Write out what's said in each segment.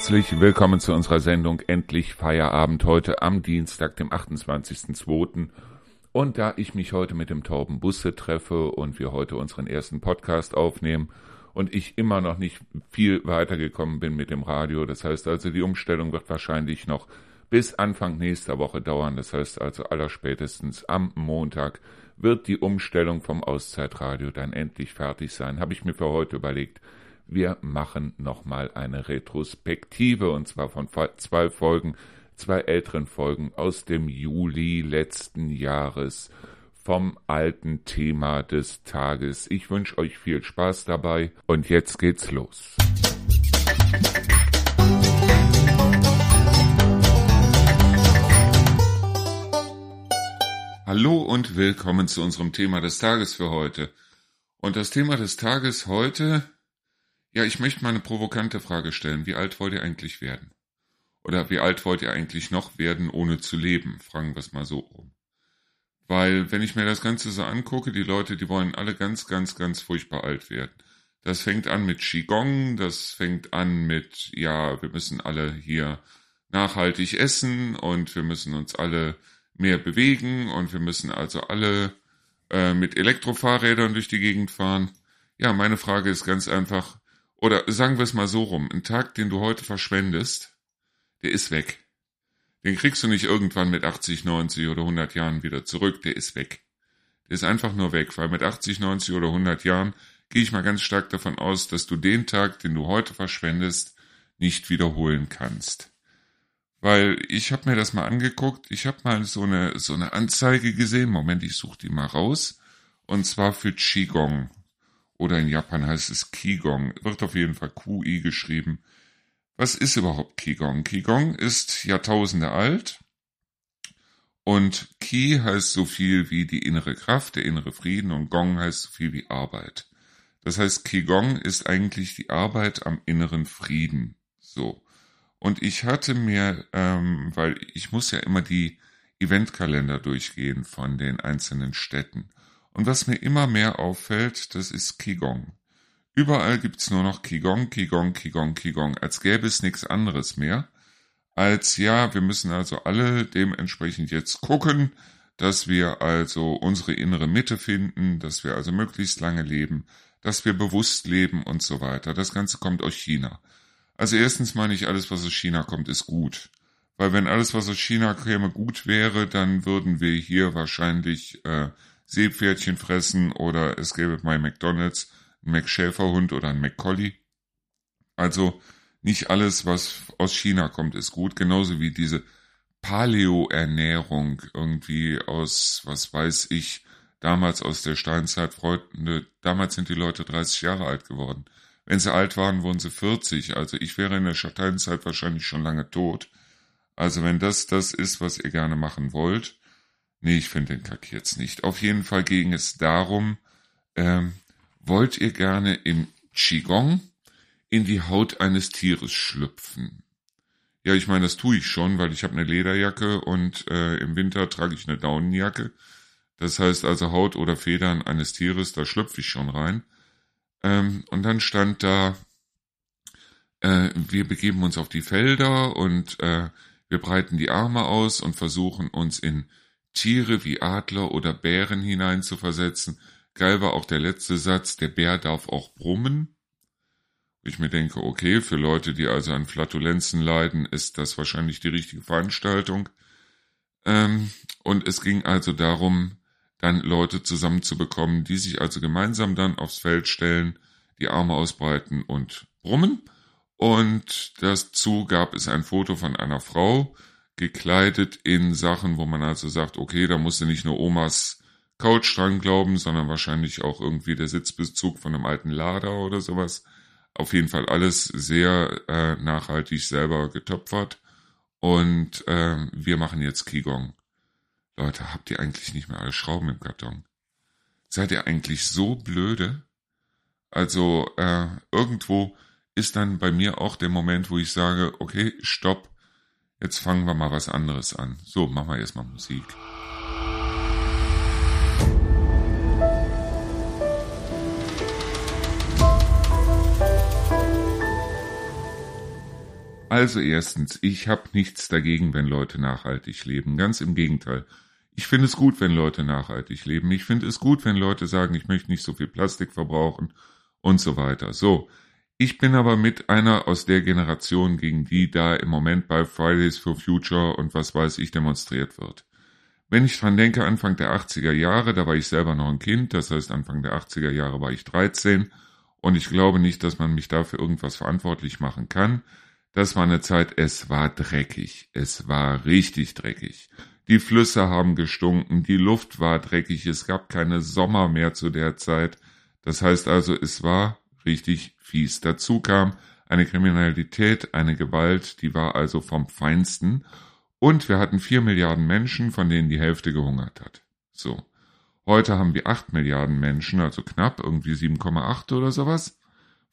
Herzlich willkommen zu unserer Sendung Endlich Feierabend. Heute am Dienstag, dem 28.02. Und da ich mich heute mit dem Torben Busse treffe und wir heute unseren ersten Podcast aufnehmen und ich immer noch nicht viel weitergekommen bin mit dem Radio, das heißt also die Umstellung wird wahrscheinlich noch bis Anfang nächster Woche dauern, das heißt also allerspätestens am Montag wird die Umstellung vom Auszeitradio dann endlich fertig sein, habe ich mir für heute überlegt, wir machen nochmal eine Retrospektive und zwar von zwei Folgen, zwei älteren Folgen aus dem Juli letzten Jahres vom alten Thema des Tages. Ich wünsche euch viel Spaß dabei und jetzt geht's los. Hallo und willkommen zu unserem Thema des Tages für heute. Und das Thema des Tages heute ja, ich möchte mal eine provokante Frage stellen. Wie alt wollt ihr eigentlich werden? Oder wie alt wollt ihr eigentlich noch werden, ohne zu leben? Fragen wir es mal so rum. Weil, wenn ich mir das Ganze so angucke, die Leute, die wollen alle ganz, ganz, ganz furchtbar alt werden. Das fängt an mit Qigong, das fängt an mit, ja, wir müssen alle hier nachhaltig essen und wir müssen uns alle mehr bewegen und wir müssen also alle äh, mit Elektrofahrrädern durch die Gegend fahren. Ja, meine Frage ist ganz einfach, oder sagen wir es mal so rum, ein Tag, den du heute verschwendest, der ist weg. Den kriegst du nicht irgendwann mit 80, 90 oder 100 Jahren wieder zurück, der ist weg. Der ist einfach nur weg, weil mit 80, 90 oder 100 Jahren gehe ich mal ganz stark davon aus, dass du den Tag, den du heute verschwendest, nicht wiederholen kannst. Weil ich habe mir das mal angeguckt, ich habe mal so eine, so eine Anzeige gesehen, Moment, ich suche die mal raus, und zwar für Qigong oder in Japan heißt es Qigong, wird auf jeden Fall QI geschrieben. Was ist überhaupt Qigong? Qigong ist Jahrtausende alt und Qi heißt so viel wie die innere Kraft, der innere Frieden und Gong heißt so viel wie Arbeit. Das heißt, Qigong ist eigentlich die Arbeit am inneren Frieden. So. Und ich hatte mir, ähm, weil ich muss ja immer die Eventkalender durchgehen von den einzelnen Städten. Und was mir immer mehr auffällt, das ist Qigong. Überall gibt's nur noch Qigong, Qigong, Qigong, Qigong, als gäbe es nichts anderes mehr. Als ja, wir müssen also alle dementsprechend jetzt gucken, dass wir also unsere innere Mitte finden, dass wir also möglichst lange leben, dass wir bewusst leben und so weiter. Das Ganze kommt aus China. Also erstens meine ich, alles, was aus China kommt, ist gut. Weil wenn alles, was aus China käme, gut wäre, dann würden wir hier wahrscheinlich äh, Seepferdchen fressen oder es gäbe bei McDonalds einen McSchäferhund oder einen McCollie. Also nicht alles, was aus China kommt, ist gut, genauso wie diese Paleo-Ernährung irgendwie aus, was weiß ich, damals aus der Steinzeit, Freunde, damals sind die Leute 30 Jahre alt geworden. Wenn sie alt waren, wurden sie 40. Also ich wäre in der Steinzeit wahrscheinlich schon lange tot. Also wenn das das ist, was ihr gerne machen wollt, Nee, ich finde den Kack jetzt nicht. Auf jeden Fall ging es darum, ähm, wollt ihr gerne im Qigong in die Haut eines Tieres schlüpfen? Ja, ich meine, das tue ich schon, weil ich habe eine Lederjacke und äh, im Winter trage ich eine Daunenjacke. Das heißt also Haut oder Federn eines Tieres, da schlüpfe ich schon rein. Ähm, und dann stand da, äh, wir begeben uns auf die Felder und äh, wir breiten die Arme aus und versuchen uns in Tiere wie Adler oder Bären hineinzuversetzen. Geil war auch der letzte Satz, der Bär darf auch brummen. Ich mir denke, okay, für Leute, die also an Flatulenzen leiden, ist das wahrscheinlich die richtige Veranstaltung. Ähm, und es ging also darum, dann Leute zusammenzubekommen, die sich also gemeinsam dann aufs Feld stellen, die Arme ausbreiten und brummen. Und dazu gab es ein Foto von einer Frau, gekleidet in Sachen, wo man also sagt, okay, da musste nicht nur Omas Couch dran glauben, sondern wahrscheinlich auch irgendwie der Sitzbezug von einem alten Lader oder sowas. Auf jeden Fall alles sehr äh, nachhaltig selber getöpfert. Und äh, wir machen jetzt Qigong. Leute, habt ihr eigentlich nicht mehr alle Schrauben im Karton? Seid ihr eigentlich so blöde? Also äh, irgendwo ist dann bei mir auch der Moment, wo ich sage, okay, stopp, Jetzt fangen wir mal was anderes an. So, machen wir erstmal Musik. also erstens, ich habe nichts dagegen, wenn Leute nachhaltig leben. Ganz im Gegenteil. Ich finde es gut, wenn Leute nachhaltig leben. Ich finde es gut, wenn Leute sagen, ich möchte nicht so viel Plastik verbrauchen und so weiter. So. Ich bin aber mit einer aus der Generation, gegen die da im Moment bei Fridays for Future und was weiß ich demonstriert wird. Wenn ich dran denke, Anfang der 80er Jahre, da war ich selber noch ein Kind, das heißt Anfang der 80er Jahre war ich 13 und ich glaube nicht, dass man mich dafür irgendwas verantwortlich machen kann. Das war eine Zeit, es war dreckig, es war richtig dreckig. Die Flüsse haben gestunken, die Luft war dreckig, es gab keine Sommer mehr zu der Zeit. Das heißt also, es war richtig fies. Dazu kam eine Kriminalität, eine Gewalt, die war also vom Feinsten. Und wir hatten vier Milliarden Menschen, von denen die Hälfte gehungert hat. So. Heute haben wir acht Milliarden Menschen, also knapp irgendwie 7,8 oder sowas,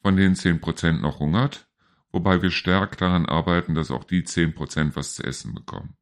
von denen zehn Prozent noch hungert, wobei wir stark daran arbeiten, dass auch die zehn Prozent was zu essen bekommen.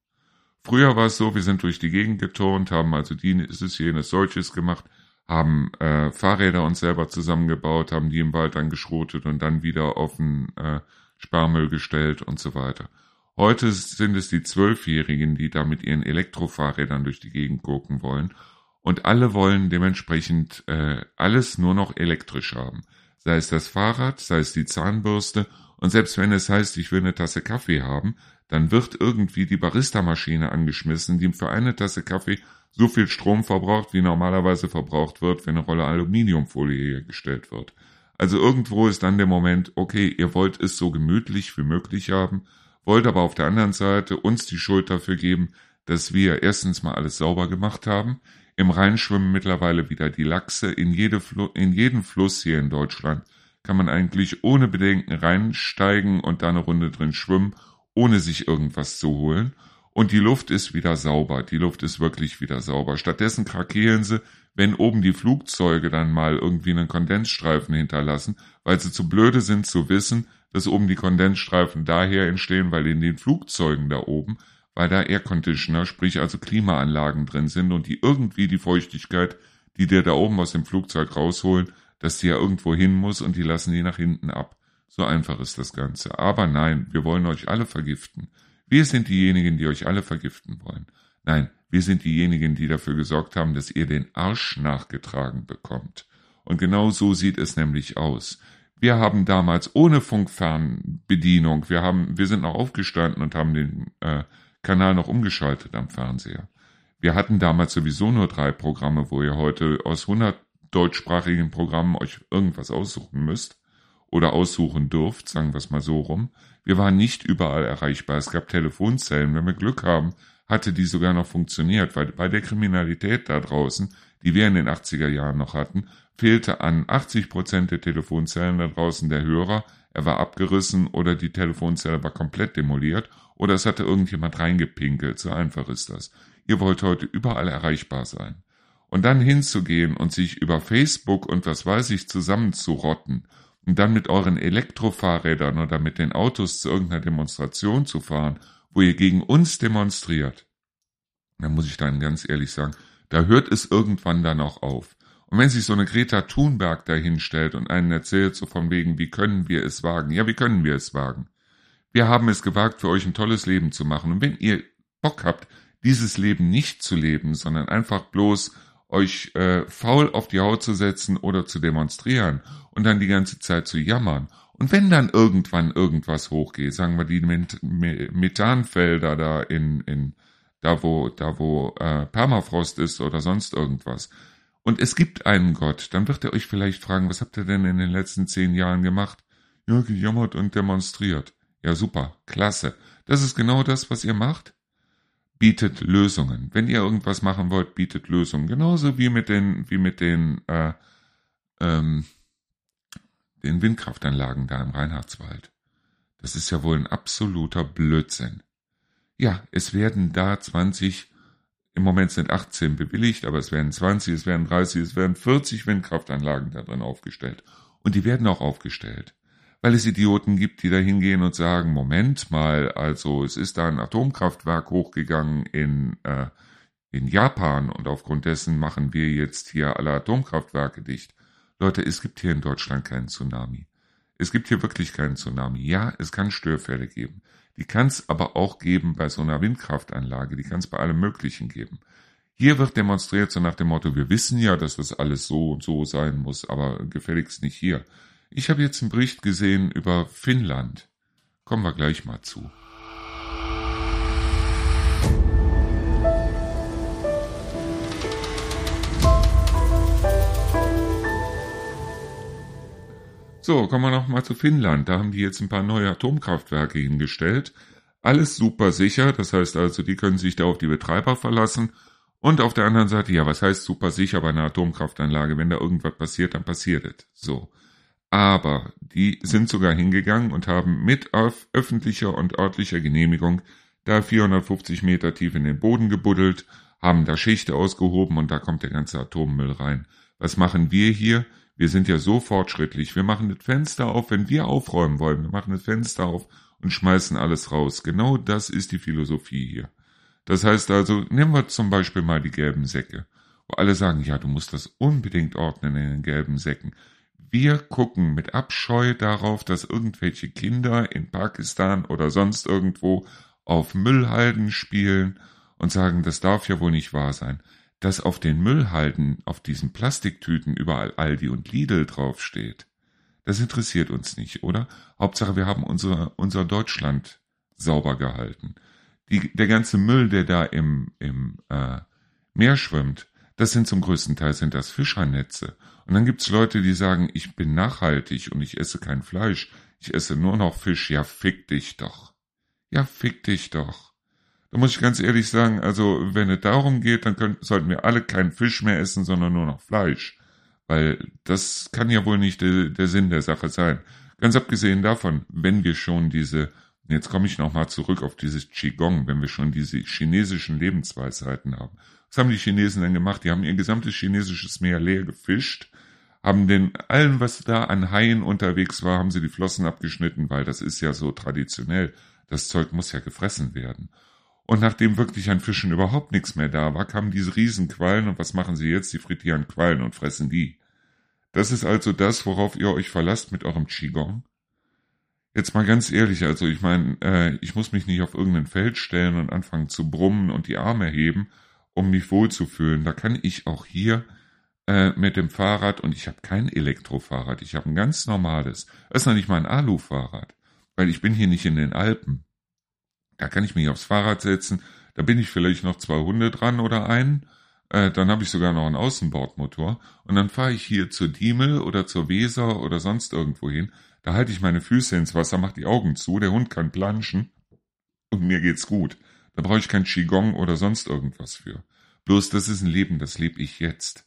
Früher war es so, wir sind durch die Gegend geturnt, haben also dieses, jenes, solches gemacht, haben äh, Fahrräder uns selber zusammengebaut, haben die im Wald dann geschrotet und dann wieder auf den äh, Sparmüll gestellt und so weiter. Heute sind es die Zwölfjährigen, die da mit ihren Elektrofahrrädern durch die Gegend gucken wollen. Und alle wollen dementsprechend äh, alles nur noch elektrisch haben. Sei es das Fahrrad, sei es die Zahnbürste. Und selbst wenn es heißt, ich will eine Tasse Kaffee haben, dann wird irgendwie die Barista-Maschine angeschmissen, die für eine Tasse Kaffee so viel Strom verbraucht, wie normalerweise verbraucht wird, wenn eine Rolle Aluminiumfolie hergestellt wird. Also irgendwo ist dann der Moment, okay, ihr wollt es so gemütlich wie möglich haben, wollt aber auf der anderen Seite uns die Schuld dafür geben, dass wir erstens mal alles sauber gemacht haben. Im Rhein schwimmen mittlerweile wieder die Lachse. In, jede Fl in jeden Fluss hier in Deutschland kann man eigentlich ohne Bedenken reinsteigen und da eine Runde drin schwimmen, ohne sich irgendwas zu holen und die Luft ist wieder sauber. Die Luft ist wirklich wieder sauber. Stattdessen krakeelen sie, wenn oben die Flugzeuge dann mal irgendwie einen Kondensstreifen hinterlassen, weil sie zu blöde sind zu wissen, dass oben die Kondensstreifen daher entstehen, weil in den Flugzeugen da oben, weil da Air Conditioner, sprich also Klimaanlagen drin sind und die irgendwie die Feuchtigkeit, die dir da oben aus dem Flugzeug rausholen, dass die ja irgendwo hin muss und die lassen die nach hinten ab. So einfach ist das Ganze. Aber nein, wir wollen euch alle vergiften. Wir sind diejenigen, die euch alle vergiften wollen. Nein, wir sind diejenigen, die dafür gesorgt haben, dass ihr den Arsch nachgetragen bekommt. Und genau so sieht es nämlich aus. Wir haben damals ohne Funkfernbedienung, wir haben, wir sind noch aufgestanden und haben den äh, Kanal noch umgeschaltet am Fernseher. Wir hatten damals sowieso nur drei Programme, wo ihr heute aus 100 deutschsprachigen Programmen euch irgendwas aussuchen müsst oder aussuchen dürft, sagen wir es mal so rum. Wir waren nicht überall erreichbar. Es gab Telefonzellen. Wenn wir Glück haben, hatte die sogar noch funktioniert, weil bei der Kriminalität da draußen, die wir in den 80er Jahren noch hatten, fehlte an 80 Prozent der Telefonzellen da draußen der Hörer. Er war abgerissen oder die Telefonzelle war komplett demoliert oder es hatte irgendjemand reingepinkelt. So einfach ist das. Ihr wollt heute überall erreichbar sein. Und dann hinzugehen und sich über Facebook und was weiß ich zusammenzurotten und dann mit euren Elektrofahrrädern oder mit den Autos zu irgendeiner Demonstration zu fahren, wo ihr gegen uns demonstriert, dann muss ich dann ganz ehrlich sagen, da hört es irgendwann dann auch auf. Und wenn sich so eine Greta Thunberg dahinstellt und einen erzählt, so von wegen, wie können wir es wagen? Ja, wie können wir es wagen? Wir haben es gewagt, für euch ein tolles Leben zu machen. Und wenn ihr Bock habt, dieses Leben nicht zu leben, sondern einfach bloß euch äh, faul auf die Haut zu setzen oder zu demonstrieren und dann die ganze Zeit zu jammern. Und wenn dann irgendwann irgendwas hochgeht, sagen wir die Methanfelder da in, in da wo, da wo äh, Permafrost ist oder sonst irgendwas, und es gibt einen Gott, dann wird er euch vielleicht fragen, was habt ihr denn in den letzten zehn Jahren gemacht? Ja, gejammert und demonstriert. Ja, super, klasse. Das ist genau das, was ihr macht bietet Lösungen. Wenn ihr irgendwas machen wollt, bietet Lösungen. Genauso wie mit den, wie mit den, äh, ähm, den Windkraftanlagen da im Reinhardswald. Das ist ja wohl ein absoluter Blödsinn. Ja, es werden da 20, im Moment sind 18 bewilligt, aber es werden 20, es werden 30, es werden 40 Windkraftanlagen da drin aufgestellt. Und die werden auch aufgestellt weil es Idioten gibt, die da hingehen und sagen, Moment mal, also es ist da ein Atomkraftwerk hochgegangen in, äh, in Japan und aufgrund dessen machen wir jetzt hier alle Atomkraftwerke dicht. Leute, es gibt hier in Deutschland keinen Tsunami. Es gibt hier wirklich keinen Tsunami. Ja, es kann Störfälle geben. Die kann es aber auch geben bei so einer Windkraftanlage. Die kann es bei allem Möglichen geben. Hier wird demonstriert so nach dem Motto, wir wissen ja, dass das alles so und so sein muss, aber gefälligst nicht hier. Ich habe jetzt einen Bericht gesehen über Finnland. Kommen wir gleich mal zu. So, kommen wir noch mal zu Finnland. Da haben die jetzt ein paar neue Atomkraftwerke hingestellt. Alles super sicher, das heißt also, die können sich da auf die Betreiber verlassen. Und auf der anderen Seite, ja, was heißt super sicher bei einer Atomkraftanlage? Wenn da irgendwas passiert, dann passiert es. So. Aber die sind sogar hingegangen und haben mit öffentlicher und örtlicher Genehmigung da 450 Meter tief in den Boden gebuddelt, haben da Schichte ausgehoben und da kommt der ganze Atommüll rein. Was machen wir hier? Wir sind ja so fortschrittlich. Wir machen das Fenster auf, wenn wir aufräumen wollen. Wir machen das Fenster auf und schmeißen alles raus. Genau das ist die Philosophie hier. Das heißt also, nehmen wir zum Beispiel mal die gelben Säcke, wo alle sagen, ja, du musst das unbedingt ordnen in den gelben Säcken. Wir gucken mit Abscheu darauf, dass irgendwelche Kinder in Pakistan oder sonst irgendwo auf Müllhalden spielen und sagen, das darf ja wohl nicht wahr sein dass auf den Müllhalden, auf diesen Plastiktüten überall Aldi und Lidl draufsteht. Das interessiert uns nicht, oder? Hauptsache, wir haben unser, unser Deutschland sauber gehalten. Die, der ganze Müll, der da im, im äh, Meer schwimmt, das sind zum größten Teil sind das Fischernetze. Und dann gibt's Leute, die sagen, ich bin nachhaltig und ich esse kein Fleisch, ich esse nur noch Fisch. Ja, fick dich doch. Ja, fick dich doch. Da muss ich ganz ehrlich sagen, also wenn es darum geht, dann können, sollten wir alle keinen Fisch mehr essen, sondern nur noch Fleisch. Weil das kann ja wohl nicht de, der Sinn der Sache sein. Ganz abgesehen davon, wenn wir schon diese, jetzt komme ich nochmal zurück auf dieses Qigong, wenn wir schon diese chinesischen Lebensweisheiten haben. Was haben die Chinesen denn gemacht? Die haben ihr gesamtes chinesisches Meer leer gefischt, haben den allen, was da an Haien unterwegs war, haben sie die Flossen abgeschnitten, weil das ist ja so traditionell. Das Zeug muss ja gefressen werden. Und nachdem wirklich an Fischen überhaupt nichts mehr da war, kamen diese Riesenquallen und was machen sie jetzt? Sie frittieren Quallen und fressen die. Das ist also das, worauf ihr euch verlasst mit eurem Qigong. Jetzt mal ganz ehrlich, also ich meine, äh, ich muss mich nicht auf irgendein Feld stellen und anfangen zu brummen und die Arme heben, um mich wohlzufühlen. Da kann ich auch hier äh, mit dem Fahrrad, und ich habe kein Elektrofahrrad, ich habe ein ganz normales, das ist noch nicht mal ein Alufahrrad, weil ich bin hier nicht in den Alpen. Da kann ich mich aufs Fahrrad setzen. Da bin ich vielleicht noch zwei Hunde dran oder einen. Äh, dann habe ich sogar noch einen Außenbordmotor. Und dann fahre ich hier zur Diemel oder zur Weser oder sonst irgendwo hin. Da halte ich meine Füße ins Wasser, mache die Augen zu, der Hund kann planschen und mir geht's gut. Da brauche ich kein Qigong oder sonst irgendwas für. Bloß das ist ein Leben, das lebe ich jetzt.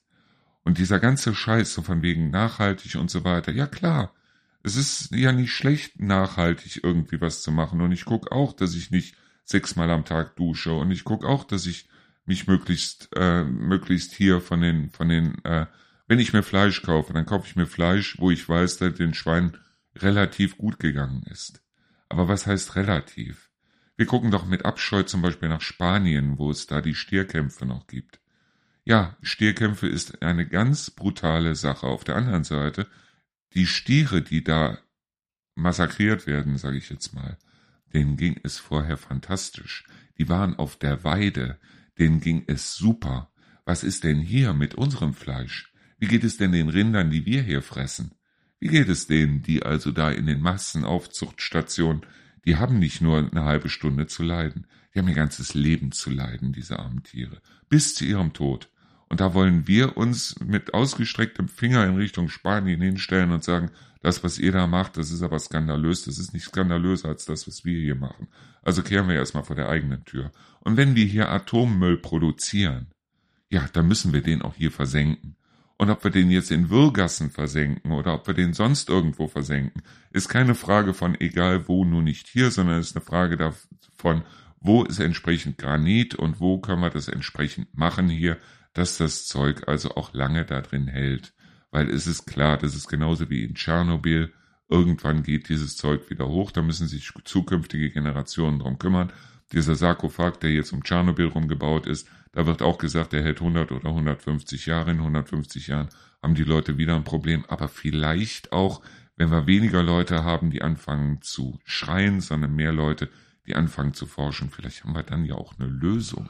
Und dieser ganze Scheiß so von wegen nachhaltig und so weiter, ja klar, es ist ja nicht schlecht, nachhaltig irgendwie was zu machen. Und ich gucke auch, dass ich nicht sechsmal am Tag dusche. Und ich gucke auch, dass ich mich möglichst, äh, möglichst hier von den, von den, äh, wenn ich mir Fleisch kaufe, dann kaufe ich mir Fleisch, wo ich weiß, dass den Schwein relativ gut gegangen ist. Aber was heißt relativ? Wir gucken doch mit Abscheu zum Beispiel nach Spanien, wo es da die Stierkämpfe noch gibt. Ja, Stierkämpfe ist eine ganz brutale Sache. Auf der anderen Seite die Stiere, die da massakriert werden, sage ich jetzt mal, denen ging es vorher fantastisch. Die waren auf der Weide, denen ging es super. Was ist denn hier mit unserem Fleisch? Wie geht es denn den Rindern, die wir hier fressen? Wie geht es denen, die also da in den Massenaufzuchtstationen, die haben nicht nur eine halbe Stunde zu leiden, die haben ihr ganzes Leben zu leiden, diese armen Tiere, bis zu ihrem Tod. Und da wollen wir uns mit ausgestrecktem Finger in Richtung Spanien hinstellen und sagen, das, was ihr da macht, das ist aber skandalös, das ist nicht skandalöser als das, was wir hier machen. Also kehren wir erstmal vor der eigenen Tür. Und wenn wir hier Atommüll produzieren, ja, dann müssen wir den auch hier versenken. Und ob wir den jetzt in Würgassen versenken oder ob wir den sonst irgendwo versenken, ist keine Frage von egal wo, nur nicht hier, sondern ist eine Frage davon, wo ist entsprechend Granit und wo können wir das entsprechend machen hier, dass das Zeug also auch lange da drin hält. Weil es ist klar, das ist genauso wie in Tschernobyl. Irgendwann geht dieses Zeug wieder hoch, da müssen sich zukünftige Generationen drum kümmern. dieser Sarkophag, der jetzt um Tschernobyl rumgebaut ist, da wird auch gesagt, der hält 100 oder 150 Jahre. In 150 Jahren haben die Leute wieder ein Problem. Aber vielleicht auch, wenn wir weniger Leute haben, die anfangen zu schreien, sondern mehr Leute, die anfangen zu forschen. Vielleicht haben wir dann ja auch eine Lösung.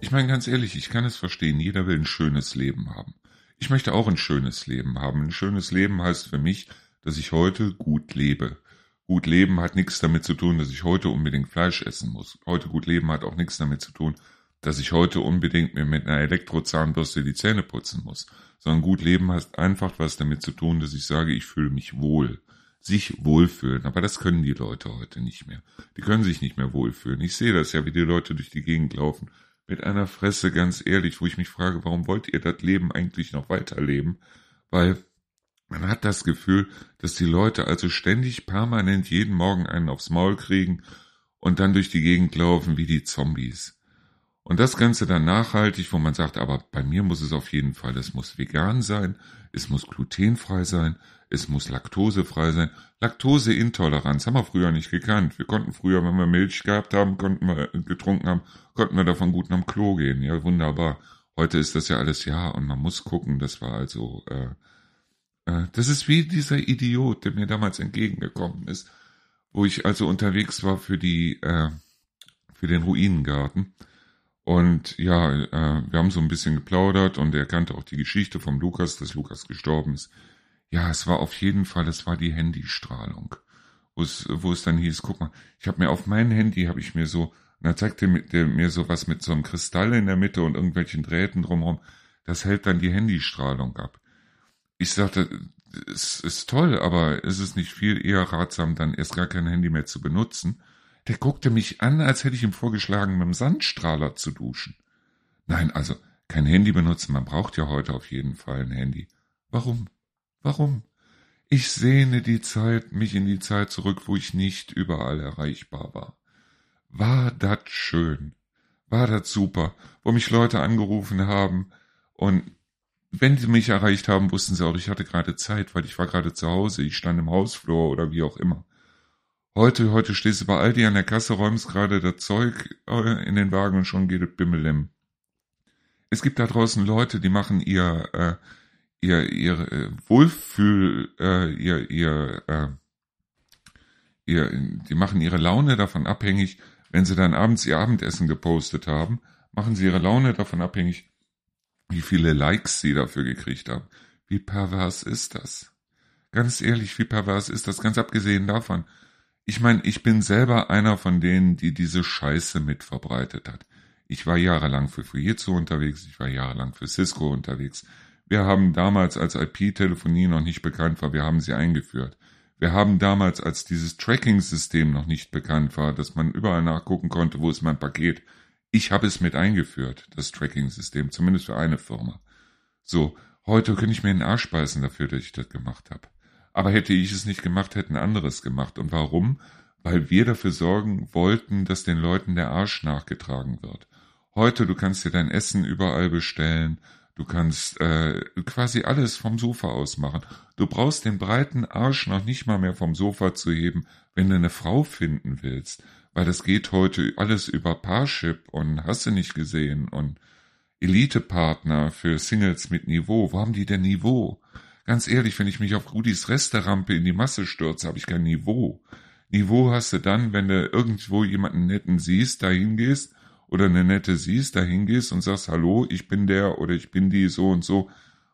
Ich meine ganz ehrlich, ich kann es verstehen, jeder will ein schönes Leben haben. Ich möchte auch ein schönes Leben haben. Ein schönes Leben heißt für mich, dass ich heute gut lebe. Gut leben hat nichts damit zu tun, dass ich heute unbedingt Fleisch essen muss. Heute gut leben hat auch nichts damit zu tun, dass ich heute unbedingt mir mit einer Elektrozahnbürste die Zähne putzen muss. Sondern gut leben hat einfach was damit zu tun, dass ich sage, ich fühle mich wohl. Sich wohlfühlen. Aber das können die Leute heute nicht mehr. Die können sich nicht mehr wohlfühlen. Ich sehe das ja, wie die Leute durch die Gegend laufen mit einer Fresse, ganz ehrlich, wo ich mich frage, warum wollt ihr das Leben eigentlich noch weiterleben? Weil man hat das Gefühl, dass die Leute also ständig permanent jeden Morgen einen aufs Maul kriegen und dann durch die Gegend laufen wie die Zombies. Und das Ganze dann nachhaltig, wo man sagt, aber bei mir muss es auf jeden Fall, es muss vegan sein, es muss glutenfrei sein, es muss laktosefrei sein. Laktoseintoleranz haben wir früher nicht gekannt. Wir konnten früher, wenn wir Milch gehabt haben, konnten wir getrunken haben, konnten wir davon gut am Klo gehen. Ja, wunderbar. Heute ist das ja alles ja und man muss gucken, das war also, äh, äh, das ist wie dieser Idiot, der mir damals entgegengekommen ist, wo ich also unterwegs war für die, äh, für den Ruinengarten und ja, äh, wir haben so ein bisschen geplaudert und er kannte auch die Geschichte vom Lukas, dass Lukas gestorben ist. Ja, es war auf jeden Fall, es war die Handystrahlung, wo es, wo es dann hieß, guck mal, ich habe mir auf mein Handy, habe ich mir so, und da zeigte der mir so was mit so einem Kristall in der Mitte und irgendwelchen Drähten drumherum, das hält dann die Handystrahlung ab. Ich sagte, es ist toll, aber ist es nicht viel eher ratsam, dann erst gar kein Handy mehr zu benutzen? Der guckte mich an, als hätte ich ihm vorgeschlagen, mit dem Sandstrahler zu duschen. Nein, also kein Handy benutzen, man braucht ja heute auf jeden Fall ein Handy. Warum? Warum? Ich sehne die Zeit, mich in die Zeit zurück, wo ich nicht überall erreichbar war. War dat schön? War dat super, wo mich Leute angerufen haben und wenn sie mich erreicht haben, wussten sie auch, ich hatte gerade Zeit, weil ich war gerade zu Hause, ich stand im Hausflur oder wie auch immer. Heute, heute stehst du bei Aldi an der Kasse, räumst gerade das Zeug äh, in den Wagen und schon geht es bimmelim. Es gibt da draußen Leute, die machen ihr, äh, ihr, ihr äh, Wohlfühl, äh, ihr, ihr, äh, ihr, die machen ihre Laune davon abhängig, wenn sie dann abends ihr Abendessen gepostet haben, machen sie ihre Laune davon abhängig, wie viele Likes sie dafür gekriegt haben. Wie pervers ist das? Ganz ehrlich, wie pervers ist das? Ganz abgesehen davon, ich meine, ich bin selber einer von denen, die diese Scheiße mit verbreitet hat. Ich war jahrelang für Fujitsu unterwegs, ich war jahrelang für Cisco unterwegs. Wir haben damals, als IP-Telefonie noch nicht bekannt war, wir haben sie eingeführt. Wir haben damals, als dieses Tracking-System noch nicht bekannt war, dass man überall nachgucken konnte, wo ist mein Paket. Ich habe es mit eingeführt, das Tracking-System, zumindest für eine Firma. So, heute könnte ich mir den Arsch beißen dafür, dass ich das gemacht habe. Aber hätte ich es nicht gemacht, hätten anderes gemacht. Und warum? Weil wir dafür sorgen wollten, dass den Leuten der Arsch nachgetragen wird. Heute, du kannst dir dein Essen überall bestellen, du kannst äh, quasi alles vom Sofa aus machen. Du brauchst den breiten Arsch noch nicht mal mehr vom Sofa zu heben, wenn du eine Frau finden willst. Weil das geht heute alles über Parship und hast du nicht gesehen und Elite-Partner für Singles mit Niveau. Wo haben die denn Niveau? Ganz ehrlich, wenn ich mich auf Rudis Resterampe in die Masse stürze, habe ich kein Niveau. Niveau hast du dann, wenn du irgendwo jemanden netten siehst, dahin gehst oder eine nette siehst, dahin gehst und sagst, hallo, ich bin der oder ich bin die so und so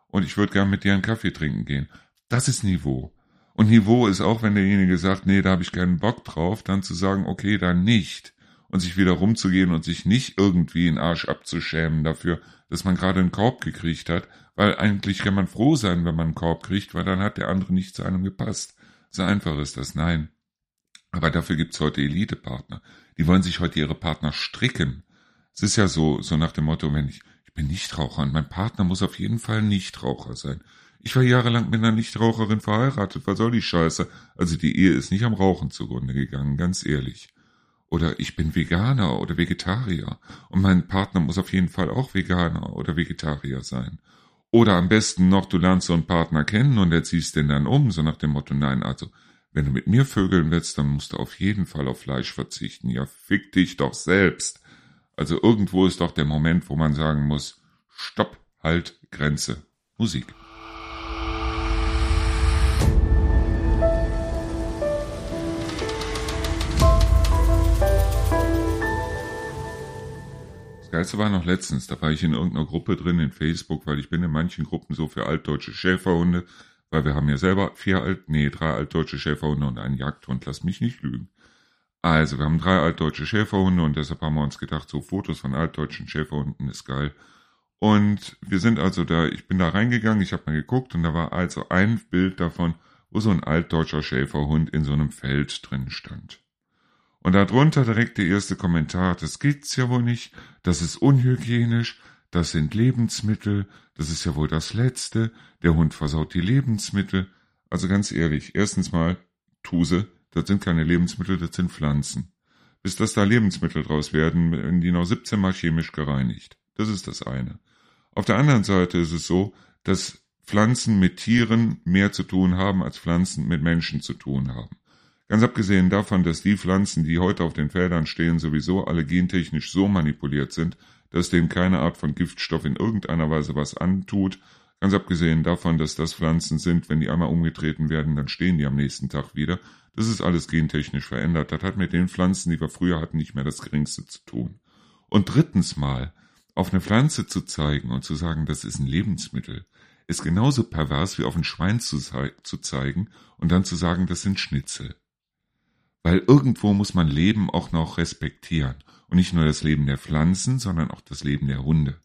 und ich würde gern mit dir einen Kaffee trinken gehen. Das ist Niveau. Und Niveau ist auch, wenn derjenige sagt, nee, da habe ich keinen Bock drauf, dann zu sagen, okay, dann nicht. Und sich wieder rumzugehen und sich nicht irgendwie in Arsch abzuschämen dafür, dass man gerade einen Korb gekriegt hat, weil eigentlich kann man froh sein, wenn man einen Korb kriegt, weil dann hat der andere nicht zu einem gepasst. So einfach ist das, nein. Aber dafür gibt's heute Elite-Partner. Die wollen sich heute ihre Partner stricken. Es ist ja so, so nach dem Motto, wenn ich, ich bin Nichtraucher und mein Partner muss auf jeden Fall Nichtraucher sein. Ich war jahrelang mit einer Nichtraucherin verheiratet, was soll die Scheiße? Also die Ehe ist nicht am Rauchen zugrunde gegangen, ganz ehrlich. Oder ich bin Veganer oder Vegetarier und mein Partner muss auf jeden Fall auch Veganer oder Vegetarier sein. Oder am besten noch, du lernst so einen Partner kennen und erziehst den dann um, so nach dem Motto, nein, also, wenn du mit mir vögeln willst, dann musst du auf jeden Fall auf Fleisch verzichten. Ja, fick dich doch selbst. Also irgendwo ist doch der Moment, wo man sagen muss, stopp, halt, Grenze, Musik. Das Geilste war noch letztens, da war ich in irgendeiner Gruppe drin in Facebook, weil ich bin in manchen Gruppen so für altdeutsche Schäferhunde, weil wir haben ja selber vier alt, nee, drei altdeutsche Schäferhunde und einen Jagdhund, lass mich nicht lügen. Also, wir haben drei altdeutsche Schäferhunde und deshalb haben wir uns gedacht, so Fotos von altdeutschen Schäferhunden ist geil. Und wir sind also da, ich bin da reingegangen, ich habe mal geguckt und da war also ein Bild davon, wo so ein altdeutscher Schäferhund in so einem Feld drin stand. Und darunter direkt der erste Kommentar, das gibt's ja wohl nicht, das ist unhygienisch, das sind Lebensmittel, das ist ja wohl das Letzte, der Hund versaut die Lebensmittel. Also ganz ehrlich, erstens mal, Tuse, das sind keine Lebensmittel, das sind Pflanzen. Bis dass da Lebensmittel draus werden, werden die noch 17 Mal chemisch gereinigt. Das ist das eine. Auf der anderen Seite ist es so, dass Pflanzen mit Tieren mehr zu tun haben, als Pflanzen mit Menschen zu tun haben. Ganz abgesehen davon, dass die Pflanzen, die heute auf den Feldern stehen, sowieso alle gentechnisch so manipuliert sind, dass denen keine Art von Giftstoff in irgendeiner Weise was antut. Ganz abgesehen davon, dass das Pflanzen sind, wenn die einmal umgetreten werden, dann stehen die am nächsten Tag wieder. Das ist alles gentechnisch verändert. Das hat mit den Pflanzen, die wir früher hatten, nicht mehr das geringste zu tun. Und drittens mal, auf eine Pflanze zu zeigen und zu sagen, das ist ein Lebensmittel, ist genauso pervers wie auf ein Schwein zu, zu zeigen und dann zu sagen, das sind Schnitzel. Weil irgendwo muss man Leben auch noch respektieren. Und nicht nur das Leben der Pflanzen, sondern auch das Leben der Hunde.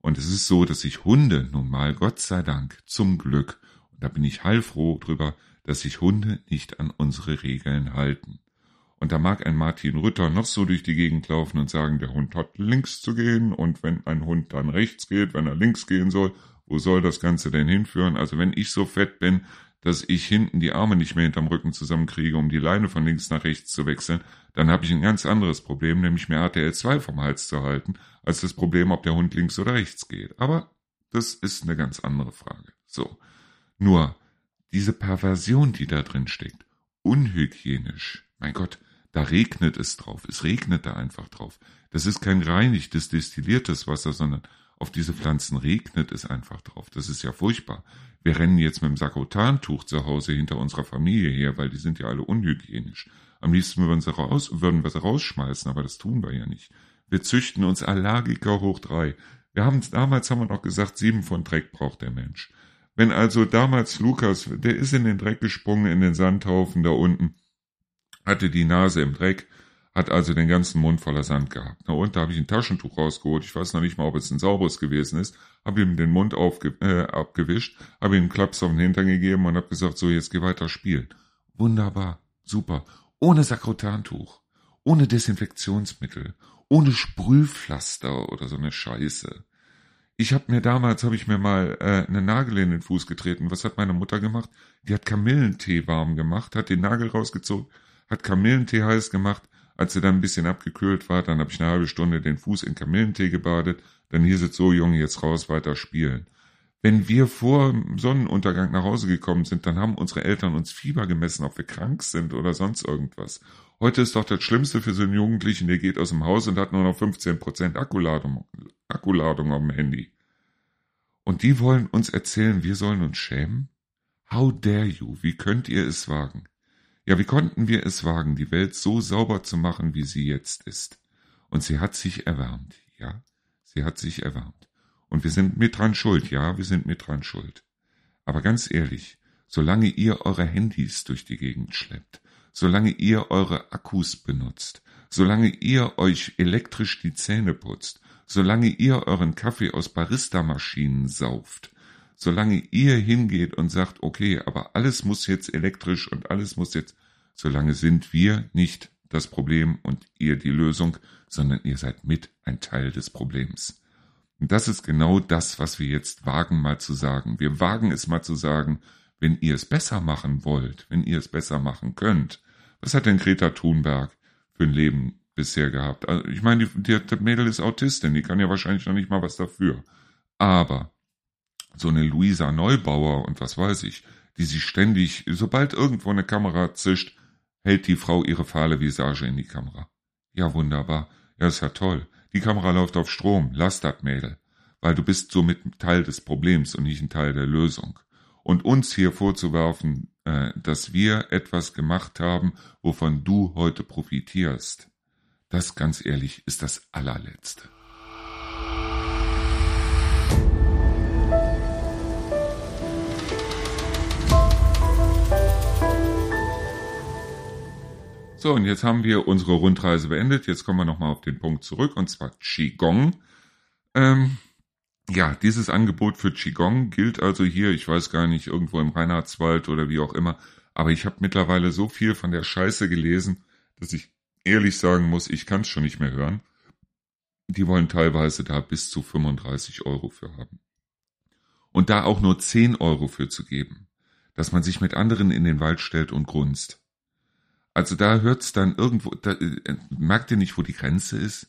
Und es ist so, dass sich Hunde nun mal, Gott sei Dank, zum Glück, und da bin ich heilfroh drüber, dass sich Hunde nicht an unsere Regeln halten. Und da mag ein Martin Rütter noch so durch die Gegend laufen und sagen, der Hund hat links zu gehen und wenn ein Hund dann rechts geht, wenn er links gehen soll, wo soll das Ganze denn hinführen? Also wenn ich so fett bin, dass ich hinten die Arme nicht mehr hinterm Rücken zusammenkriege, um die Leine von links nach rechts zu wechseln, dann habe ich ein ganz anderes Problem, nämlich mir RTL 2 vom Hals zu halten, als das Problem, ob der Hund links oder rechts geht. Aber das ist eine ganz andere Frage. So. Nur, diese Perversion, die da drin steckt, unhygienisch, mein Gott, da regnet es drauf, es regnet da einfach drauf. Das ist kein reinigtes, destilliertes Wasser, sondern auf diese Pflanzen regnet es einfach drauf. Das ist ja furchtbar. Wir rennen jetzt mit dem Sakrotantuch zu Hause hinter unserer Familie her, weil die sind ja alle unhygienisch. Am liebsten würden, sie raus, würden wir sie rausschmeißen, aber das tun wir ja nicht. Wir züchten uns Allergiker hoch drei. Wir haben damals haben wir noch gesagt, sieben von Dreck braucht der Mensch. Wenn also damals Lukas, der ist in den Dreck gesprungen, in den Sandhaufen da unten, hatte die Nase im Dreck, hat also den ganzen Mund voller Sand gehabt. Na und da habe ich ein Taschentuch rausgeholt. Ich weiß noch nicht mal, ob es ein sauberes gewesen ist. Habe ihm den Mund aufge äh, abgewischt, habe ihm einen Klaps auf den Hintern gegeben und habe gesagt, so jetzt geh weiter spielen. Wunderbar, super. Ohne Sakrotantuch, ohne Desinfektionsmittel, ohne Sprühpflaster oder so eine Scheiße. Ich habe mir damals, habe ich mir mal äh, einen Nagel in den Fuß getreten. Was hat meine Mutter gemacht? Die hat Kamillentee warm gemacht, hat den Nagel rausgezogen, hat Kamillentee heiß gemacht, als sie dann ein bisschen abgekühlt war, dann habe ich eine halbe Stunde den Fuß in Kamillentee gebadet, dann hieß es so, Junge, jetzt raus, weiter spielen. Wenn wir vor Sonnenuntergang nach Hause gekommen sind, dann haben unsere Eltern uns Fieber gemessen, ob wir krank sind oder sonst irgendwas. Heute ist doch das Schlimmste für so einen Jugendlichen, der geht aus dem Haus und hat nur noch 15% Akkuladung, Akkuladung am Handy. Und die wollen uns erzählen, wir sollen uns schämen? How dare you? Wie könnt ihr es wagen? Ja, wie konnten wir es wagen, die Welt so sauber zu machen, wie sie jetzt ist? Und sie hat sich erwärmt, ja, sie hat sich erwärmt. Und wir sind mit dran schuld, ja, wir sind mit dran schuld. Aber ganz ehrlich, solange ihr eure Handys durch die Gegend schleppt, solange ihr eure Akkus benutzt, solange ihr euch elektrisch die Zähne putzt, solange ihr euren Kaffee aus Barista-Maschinen sauft, solange ihr hingeht und sagt, okay, aber alles muss jetzt elektrisch und alles muss jetzt, solange sind wir nicht das Problem und ihr die Lösung, sondern ihr seid mit ein Teil des Problems. Und das ist genau das, was wir jetzt wagen mal zu sagen. Wir wagen es mal zu sagen, wenn ihr es besser machen wollt, wenn ihr es besser machen könnt. Was hat denn Greta Thunberg für ein Leben bisher gehabt. Also ich meine, die, die, das Mädel ist Autistin, die kann ja wahrscheinlich noch nicht mal was dafür. Aber so eine Luisa Neubauer und was weiß ich, die sich ständig, sobald irgendwo eine Kamera zischt, hält die Frau ihre fahle Visage in die Kamera. Ja, wunderbar. Ja, ist ja toll. Die Kamera läuft auf Strom. Lass das Mädel. Weil du bist somit Teil des Problems und nicht ein Teil der Lösung. Und uns hier vorzuwerfen, dass wir etwas gemacht haben, wovon du heute profitierst, das ganz ehrlich ist das allerletzte. So, und jetzt haben wir unsere Rundreise beendet. Jetzt kommen wir nochmal auf den Punkt zurück, und zwar Qigong. Ähm, ja, dieses Angebot für Qigong gilt also hier, ich weiß gar nicht, irgendwo im Reinhardswald oder wie auch immer, aber ich habe mittlerweile so viel von der Scheiße gelesen, dass ich ehrlich sagen muss, ich kann es schon nicht mehr hören. Die wollen teilweise da bis zu 35 Euro für haben. Und da auch nur 10 Euro für zu geben, dass man sich mit anderen in den Wald stellt und grunzt. Also da hört's dann irgendwo, da, äh, merkt ihr nicht, wo die Grenze ist?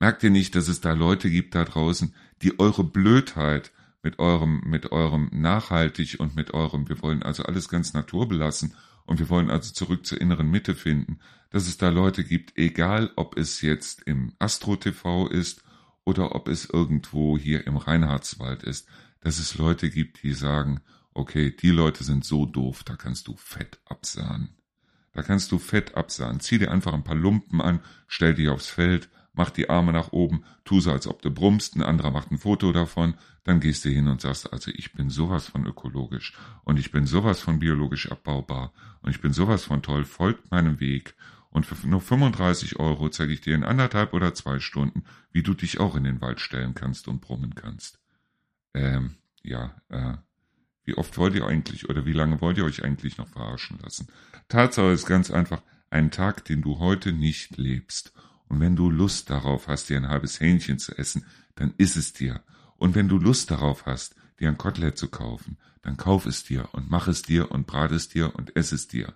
Merkt ihr nicht, dass es da Leute gibt da draußen, die eure Blödheit mit eurem, mit eurem nachhaltig und mit eurem, wir wollen also alles ganz naturbelassen und wir wollen also zurück zur inneren Mitte finden, dass es da Leute gibt, egal ob es jetzt im Astro TV ist oder ob es irgendwo hier im Reinhardswald ist, dass es Leute gibt, die sagen, okay, die Leute sind so doof, da kannst du fett absahen. Da kannst du fett absahen. Zieh dir einfach ein paar Lumpen an, stell dich aufs Feld, mach die Arme nach oben, tu so, als ob du brummst, ein anderer macht ein Foto davon, dann gehst du hin und sagst, also ich bin sowas von ökologisch und ich bin sowas von biologisch abbaubar und ich bin sowas von toll, folgt meinem Weg und für nur 35 Euro zeige ich dir in anderthalb oder zwei Stunden, wie du dich auch in den Wald stellen kannst und brummen kannst. Ähm, ja, äh, wie oft wollt ihr eigentlich oder wie lange wollt ihr euch eigentlich noch verarschen lassen? Tatsache ist ganz einfach, ein Tag, den du heute nicht lebst. Und wenn du Lust darauf hast, dir ein halbes Hähnchen zu essen, dann iss es dir. Und wenn du Lust darauf hast, dir ein Kotelett zu kaufen, dann kauf es dir und mach es dir und brat es dir und ess es dir.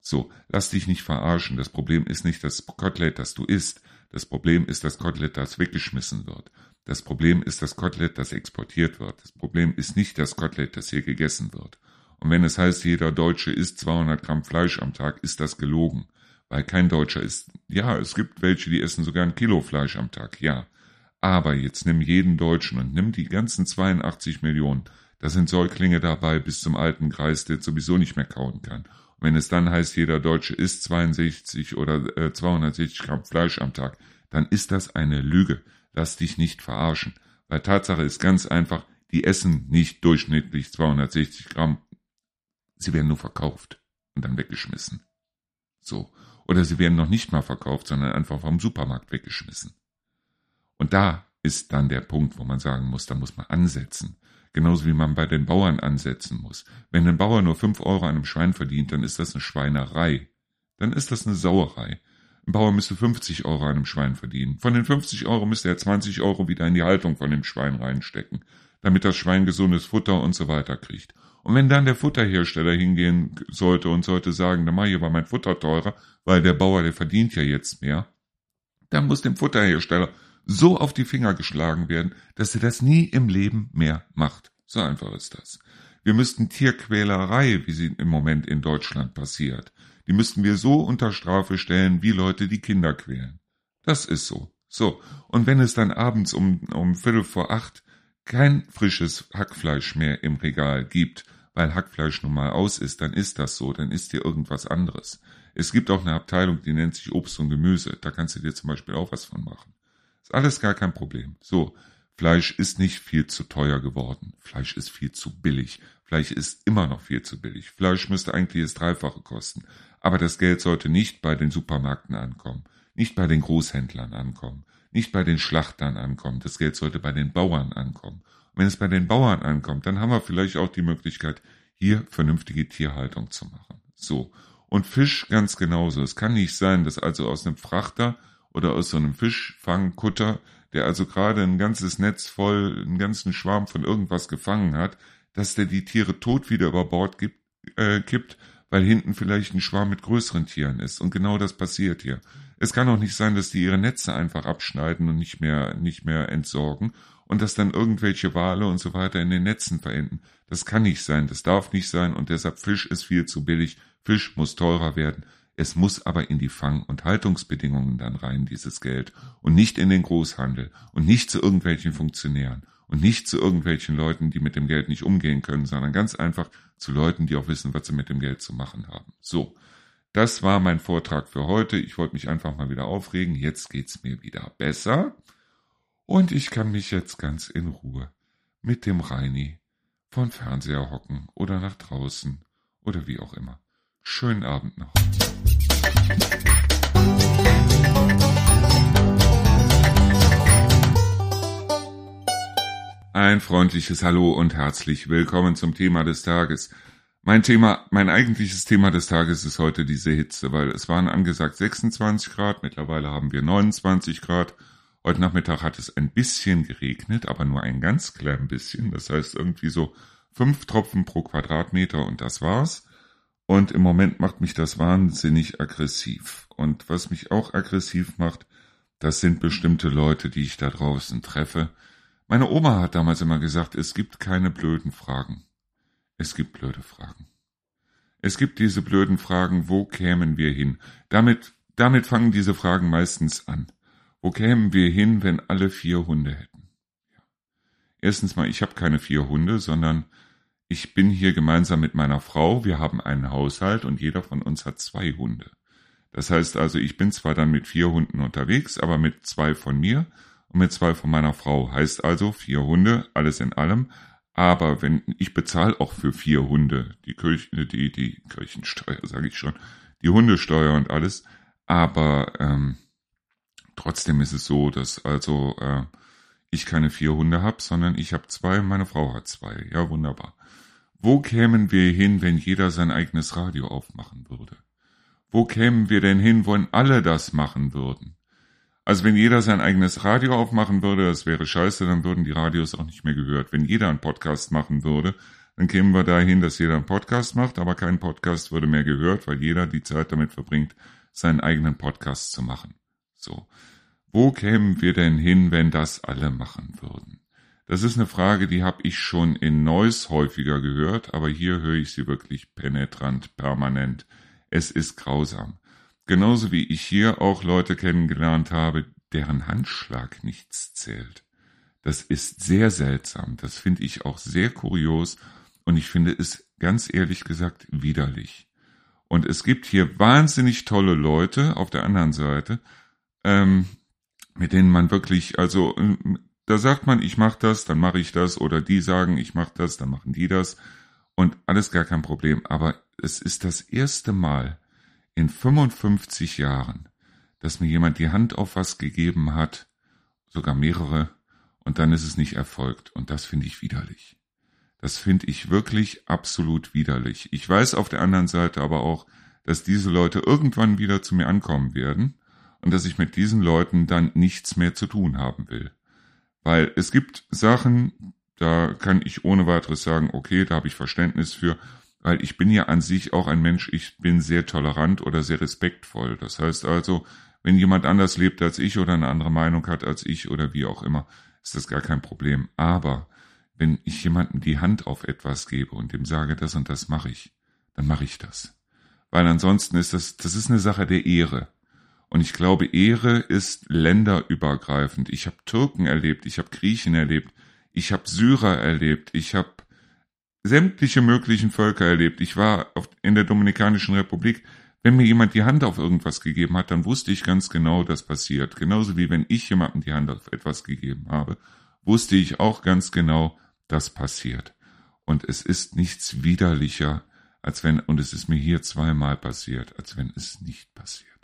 So, lass dich nicht verarschen. Das Problem ist nicht das Kotelett, das du isst. Das Problem ist das Kotelett, das weggeschmissen wird. Das Problem ist das Kotelett, das exportiert wird. Das Problem ist nicht das Kotelett, das hier gegessen wird. Und wenn es heißt, jeder Deutsche isst 200 Gramm Fleisch am Tag, ist das gelogen. Weil kein Deutscher isst. Ja, es gibt welche, die essen sogar ein Kilo Fleisch am Tag, ja. Aber jetzt nimm jeden Deutschen und nimm die ganzen 82 Millionen. Da sind Säuglinge dabei bis zum alten Kreis, der sowieso nicht mehr kauen kann. Und wenn es dann heißt, jeder Deutsche isst 62 oder äh, 260 Gramm Fleisch am Tag, dann ist das eine Lüge. Lass dich nicht verarschen. Weil Tatsache ist ganz einfach, die essen nicht durchschnittlich 260 Gramm. Sie werden nur verkauft und dann weggeschmissen. So. Oder sie werden noch nicht mal verkauft, sondern einfach vom Supermarkt weggeschmissen. Und da ist dann der Punkt, wo man sagen muss, da muss man ansetzen. Genauso wie man bei den Bauern ansetzen muss. Wenn ein Bauer nur fünf Euro an einem Schwein verdient, dann ist das eine Schweinerei. Dann ist das eine Sauerei. Ein Bauer müsste 50 Euro an einem Schwein verdienen. Von den 50 Euro müsste er 20 Euro wieder in die Haltung von dem Schwein reinstecken, damit das Schwein gesundes Futter und so weiter kriegt. Und wenn dann der Futterhersteller hingehen sollte und sollte sagen, dann mache ich aber mein Futter teurer, weil der Bauer, der verdient ja jetzt mehr, dann muss dem Futterhersteller so auf die Finger geschlagen werden, dass er das nie im Leben mehr macht. So einfach ist das. Wir müssten Tierquälerei, wie sie im Moment in Deutschland passiert, die müssten wir so unter Strafe stellen, wie Leute die Kinder quälen. Das ist so. So. Und wenn es dann abends um, um Viertel vor acht kein frisches Hackfleisch mehr im Regal gibt, weil Hackfleisch nun mal aus ist, dann ist das so, dann ist dir irgendwas anderes. Es gibt auch eine Abteilung, die nennt sich Obst und Gemüse. Da kannst du dir zum Beispiel auch was von machen. Ist alles gar kein Problem. So. Fleisch ist nicht viel zu teuer geworden. Fleisch ist viel zu billig. Fleisch ist immer noch viel zu billig. Fleisch müsste eigentlich das Dreifache kosten. Aber das Geld sollte nicht bei den Supermärkten ankommen, nicht bei den Großhändlern ankommen, nicht bei den Schlachtern ankommen. Das Geld sollte bei den Bauern ankommen. Wenn es bei den Bauern ankommt, dann haben wir vielleicht auch die Möglichkeit, hier vernünftige Tierhaltung zu machen. So. Und Fisch ganz genauso. Es kann nicht sein, dass also aus einem Frachter oder aus so einem Fischfangkutter, der also gerade ein ganzes Netz voll, einen ganzen Schwarm von irgendwas gefangen hat, dass der die Tiere tot wieder über Bord gibt, äh, kippt, weil hinten vielleicht ein Schwarm mit größeren Tieren ist. Und genau das passiert hier. Es kann auch nicht sein, dass die ihre Netze einfach abschneiden und nicht mehr, nicht mehr entsorgen und dass dann irgendwelche Wale und so weiter in den Netzen verenden. Das kann nicht sein, das darf nicht sein und deshalb Fisch ist viel zu billig. Fisch muss teurer werden. Es muss aber in die Fang- und Haltungsbedingungen dann rein, dieses Geld, und nicht in den Großhandel und nicht zu irgendwelchen Funktionären und nicht zu irgendwelchen Leuten, die mit dem Geld nicht umgehen können, sondern ganz einfach zu Leuten, die auch wissen, was sie mit dem Geld zu machen haben. So, das war mein Vortrag für heute. Ich wollte mich einfach mal wieder aufregen. Jetzt geht's mir wieder besser. Und ich kann mich jetzt ganz in Ruhe mit dem Reini von Fernseher hocken oder nach draußen oder wie auch immer. Schönen Abend noch. Ein freundliches Hallo und herzlich willkommen zum Thema des Tages. Mein Thema, mein eigentliches Thema des Tages ist heute diese Hitze, weil es waren angesagt 26 Grad, mittlerweile haben wir 29 Grad. Heute Nachmittag hat es ein bisschen geregnet, aber nur ein ganz klein bisschen. Das heißt irgendwie so fünf Tropfen pro Quadratmeter und das war's. Und im Moment macht mich das wahnsinnig aggressiv. Und was mich auch aggressiv macht, das sind bestimmte Leute, die ich da draußen treffe. Meine Oma hat damals immer gesagt, es gibt keine blöden Fragen. Es gibt blöde Fragen. Es gibt diese blöden Fragen, wo kämen wir hin? Damit, damit fangen diese Fragen meistens an. Wo kämen wir hin, wenn alle vier Hunde hätten? Erstens mal, ich habe keine vier Hunde, sondern ich bin hier gemeinsam mit meiner Frau, wir haben einen Haushalt und jeder von uns hat zwei Hunde. Das heißt also, ich bin zwar dann mit vier Hunden unterwegs, aber mit zwei von mir und mit zwei von meiner Frau. Heißt also vier Hunde, alles in allem. Aber wenn ich bezahle auch für vier Hunde die Kirchen, die die Kirchensteuer, sage ich schon, die Hundesteuer und alles. Aber ähm, trotzdem ist es so, dass also äh, ich keine vier Hunde habe, sondern ich habe zwei, meine Frau hat zwei. Ja, wunderbar. Wo kämen wir hin, wenn jeder sein eigenes Radio aufmachen würde? Wo kämen wir denn hin, wenn alle das machen würden? Also wenn jeder sein eigenes Radio aufmachen würde, das wäre scheiße, dann würden die Radios auch nicht mehr gehört. Wenn jeder einen Podcast machen würde, dann kämen wir dahin, dass jeder einen Podcast macht, aber kein Podcast würde mehr gehört, weil jeder die Zeit damit verbringt, seinen eigenen Podcast zu machen. So. Wo kämen wir denn hin, wenn das alle machen würden? Das ist eine Frage, die habe ich schon in Neuss häufiger gehört, aber hier höre ich sie wirklich penetrant, permanent. Es ist grausam. Genauso wie ich hier auch Leute kennengelernt habe, deren Handschlag nichts zählt. Das ist sehr seltsam, das finde ich auch sehr kurios und ich finde es ganz ehrlich gesagt widerlich. Und es gibt hier wahnsinnig tolle Leute auf der anderen Seite, ähm, mit denen man wirklich, also da sagt man, ich mache das, dann mache ich das, oder die sagen, ich mache das, dann machen die das. Und alles gar kein Problem. Aber es ist das erste Mal in 55 Jahren, dass mir jemand die Hand auf was gegeben hat, sogar mehrere, und dann ist es nicht erfolgt. Und das finde ich widerlich. Das finde ich wirklich absolut widerlich. Ich weiß auf der anderen Seite aber auch, dass diese Leute irgendwann wieder zu mir ankommen werden und dass ich mit diesen Leuten dann nichts mehr zu tun haben will. Weil es gibt Sachen, da kann ich ohne weiteres sagen, okay, da habe ich Verständnis für, weil ich bin ja an sich auch ein Mensch, ich bin sehr tolerant oder sehr respektvoll. Das heißt also, wenn jemand anders lebt als ich oder eine andere Meinung hat als ich oder wie auch immer, ist das gar kein Problem. Aber wenn ich jemandem die Hand auf etwas gebe und dem sage, das und das mache ich, dann mache ich das. Weil ansonsten ist das, das ist eine Sache der Ehre. Und ich glaube, Ehre ist länderübergreifend. Ich habe Türken erlebt, ich habe Griechen erlebt, ich habe Syrer erlebt, ich habe sämtliche möglichen Völker erlebt. Ich war in der Dominikanischen Republik. Wenn mir jemand die Hand auf irgendwas gegeben hat, dann wusste ich ganz genau, das passiert. Genauso wie wenn ich jemandem die Hand auf etwas gegeben habe, wusste ich auch ganz genau, das passiert. Und es ist nichts widerlicher, als wenn, und es ist mir hier zweimal passiert, als wenn es nicht passiert.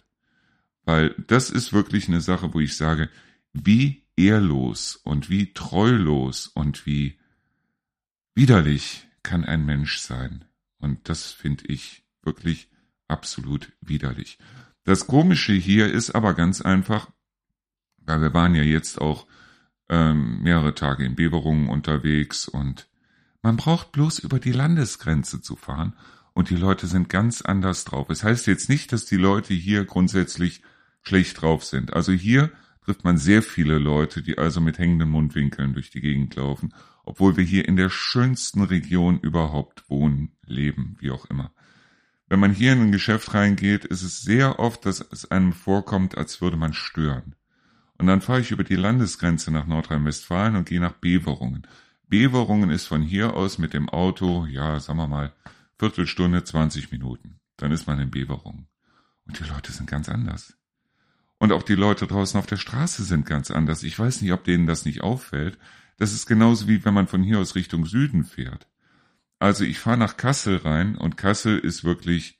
Weil das ist wirklich eine Sache, wo ich sage, wie ehrlos und wie treulos und wie widerlich kann ein Mensch sein. Und das finde ich wirklich absolut widerlich. Das Komische hier ist aber ganz einfach, weil wir waren ja jetzt auch ähm, mehrere Tage in Beverungen unterwegs und man braucht bloß über die Landesgrenze zu fahren und die Leute sind ganz anders drauf. Es das heißt jetzt nicht, dass die Leute hier grundsätzlich schlecht drauf sind. Also hier trifft man sehr viele Leute, die also mit hängenden Mundwinkeln durch die Gegend laufen, obwohl wir hier in der schönsten Region überhaupt wohnen, leben, wie auch immer. Wenn man hier in ein Geschäft reingeht, ist es sehr oft, dass es einem vorkommt, als würde man stören. Und dann fahre ich über die Landesgrenze nach Nordrhein-Westfalen und gehe nach Beverungen. Beverungen ist von hier aus mit dem Auto, ja, sagen wir mal, Viertelstunde, 20 Minuten. Dann ist man in Beverungen. Und die Leute sind ganz anders. Und auch die Leute draußen auf der Straße sind ganz anders. Ich weiß nicht, ob denen das nicht auffällt. Das ist genauso wie wenn man von hier aus Richtung Süden fährt. Also ich fahre nach Kassel rein und Kassel ist wirklich,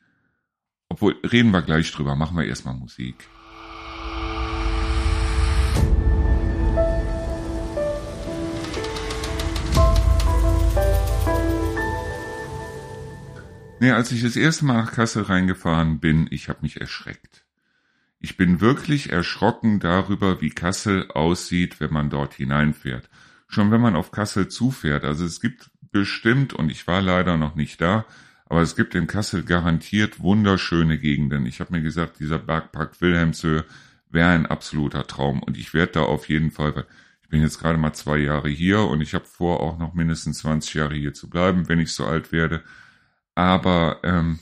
obwohl reden wir gleich drüber, machen wir erstmal Musik. Nee, als ich das erste Mal nach Kassel reingefahren bin, ich habe mich erschreckt. Ich bin wirklich erschrocken darüber, wie Kassel aussieht, wenn man dort hineinfährt. Schon wenn man auf Kassel zufährt. Also es gibt bestimmt, und ich war leider noch nicht da, aber es gibt in Kassel garantiert wunderschöne Gegenden. Ich habe mir gesagt, dieser Bergpark Wilhelmshöhe wäre ein absoluter Traum. Und ich werde da auf jeden Fall, ich bin jetzt gerade mal zwei Jahre hier und ich habe vor, auch noch mindestens 20 Jahre hier zu bleiben, wenn ich so alt werde. Aber ähm,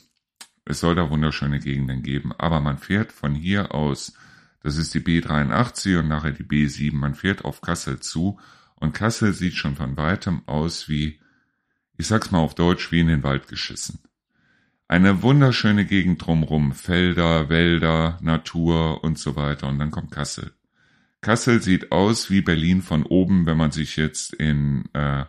es soll da wunderschöne Gegenden geben. Aber man fährt von hier aus, das ist die B83 und nachher die B7, man fährt auf Kassel zu und Kassel sieht schon von weitem aus wie, ich sag's mal auf Deutsch, wie in den Wald geschissen. Eine wunderschöne Gegend drumrum, Felder, Wälder, Natur und so weiter. Und dann kommt Kassel. Kassel sieht aus wie Berlin von oben, wenn man sich jetzt in äh,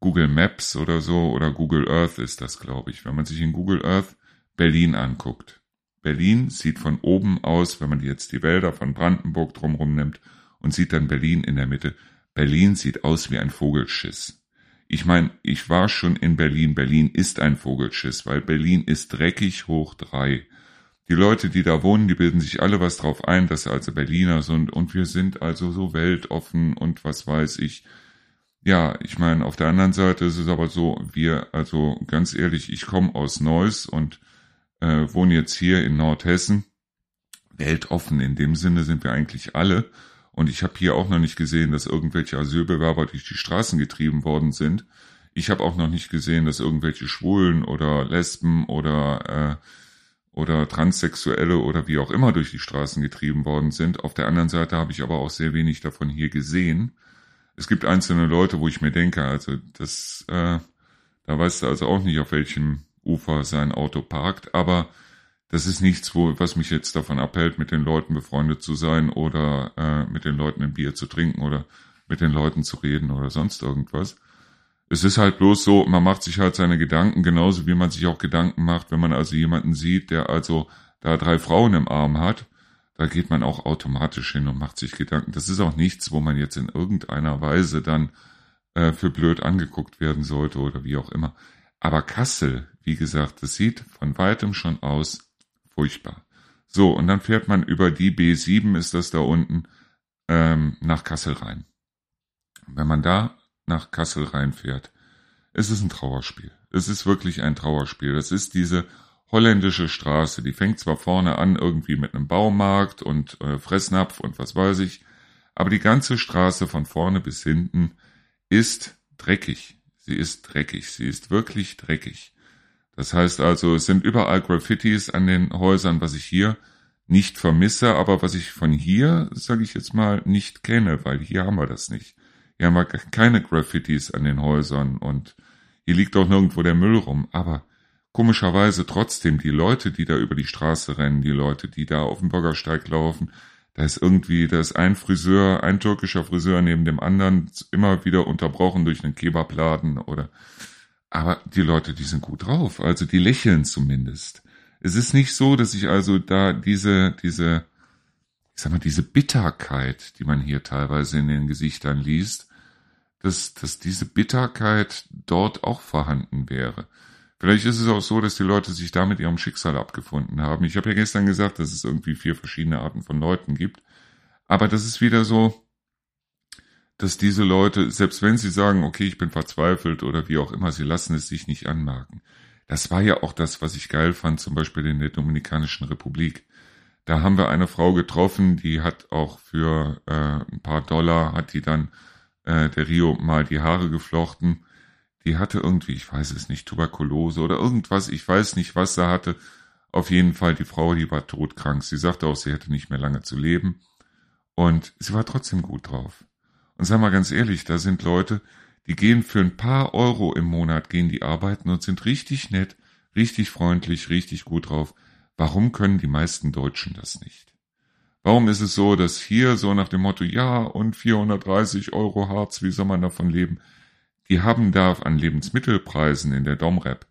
Google Maps oder so oder Google Earth ist das, glaube ich. Wenn man sich in Google Earth Berlin anguckt. Berlin sieht von oben aus, wenn man jetzt die Wälder von Brandenburg drumherum nimmt und sieht dann Berlin in der Mitte. Berlin sieht aus wie ein Vogelschiss. Ich meine, ich war schon in Berlin. Berlin ist ein Vogelschiss, weil Berlin ist dreckig hoch drei. Die Leute, die da wohnen, die bilden sich alle was drauf ein, dass sie also Berliner sind und wir sind also so weltoffen und was weiß ich. Ja, ich meine, auf der anderen Seite ist es aber so, wir, also ganz ehrlich, ich komme aus Neuss und äh, wohne jetzt hier in Nordhessen. Weltoffen in dem Sinne sind wir eigentlich alle. Und ich habe hier auch noch nicht gesehen, dass irgendwelche Asylbewerber durch die Straßen getrieben worden sind. Ich habe auch noch nicht gesehen, dass irgendwelche Schwulen oder Lesben oder äh, oder Transsexuelle oder wie auch immer durch die Straßen getrieben worden sind. Auf der anderen Seite habe ich aber auch sehr wenig davon hier gesehen. Es gibt einzelne Leute, wo ich mir denke, also das, äh, da weißt du also auch nicht, auf welchem Ufer sein Auto parkt, aber das ist nichts, wo, was mich jetzt davon abhält, mit den Leuten befreundet zu sein oder äh, mit den Leuten ein Bier zu trinken oder mit den Leuten zu reden oder sonst irgendwas. Es ist halt bloß so, man macht sich halt seine Gedanken genauso, wie man sich auch Gedanken macht, wenn man also jemanden sieht, der also da drei Frauen im Arm hat. Da geht man auch automatisch hin und macht sich Gedanken. Das ist auch nichts, wo man jetzt in irgendeiner Weise dann äh, für blöd angeguckt werden sollte oder wie auch immer. Aber Kassel, wie gesagt, das sieht von weitem schon aus furchtbar. So, und dann fährt man über die B7, ist das da unten, ähm, nach Kassel rein. Wenn man da nach Kassel reinfährt, es ist ein Trauerspiel. Es ist wirklich ein Trauerspiel. Das ist diese holländische Straße. Die fängt zwar vorne an irgendwie mit einem Baumarkt und äh, Fressnapf und was weiß ich, aber die ganze Straße von vorne bis hinten ist dreckig. Sie ist dreckig. Sie ist wirklich dreckig. Das heißt also, es sind überall Graffitis an den Häusern, was ich hier nicht vermisse, aber was ich von hier, sage ich jetzt mal, nicht kenne, weil hier haben wir das nicht. Hier haben wir keine Graffitis an den Häusern und hier liegt auch nirgendwo der Müll rum. Aber komischerweise trotzdem die Leute, die da über die Straße rennen, die Leute, die da auf dem Bürgersteig laufen, da ist irgendwie, da ist ein Friseur, ein türkischer Friseur neben dem anderen immer wieder unterbrochen durch einen Kebabladen oder aber die Leute, die sind gut drauf, also die lächeln zumindest. Es ist nicht so, dass ich also da diese, diese, ich sag mal, diese Bitterkeit, die man hier teilweise in den Gesichtern liest, dass, dass diese Bitterkeit dort auch vorhanden wäre. Vielleicht ist es auch so, dass die Leute sich da mit ihrem Schicksal abgefunden haben. Ich habe ja gestern gesagt, dass es irgendwie vier verschiedene Arten von Leuten gibt. Aber das ist wieder so, dass diese Leute, selbst wenn sie sagen, okay, ich bin verzweifelt oder wie auch immer, sie lassen es sich nicht anmerken. Das war ja auch das, was ich geil fand, zum Beispiel in der Dominikanischen Republik. Da haben wir eine Frau getroffen, die hat auch für äh, ein paar Dollar, hat die dann äh, der Rio mal die Haare geflochten. Die hatte irgendwie, ich weiß es nicht, Tuberkulose oder irgendwas, ich weiß nicht, was sie hatte. Auf jeden Fall, die Frau, die war todkrank. Sie sagte auch, sie hätte nicht mehr lange zu leben. Und sie war trotzdem gut drauf. Und sag mal ganz ehrlich, da sind Leute, die gehen für ein paar Euro im Monat, gehen die arbeiten und sind richtig nett, richtig freundlich, richtig gut drauf. Warum können die meisten Deutschen das nicht? Warum ist es so, dass hier so nach dem Motto, ja, und 430 Euro Harz, wie soll man davon leben? Die haben da an Lebensmittelpreisen in der Domrep,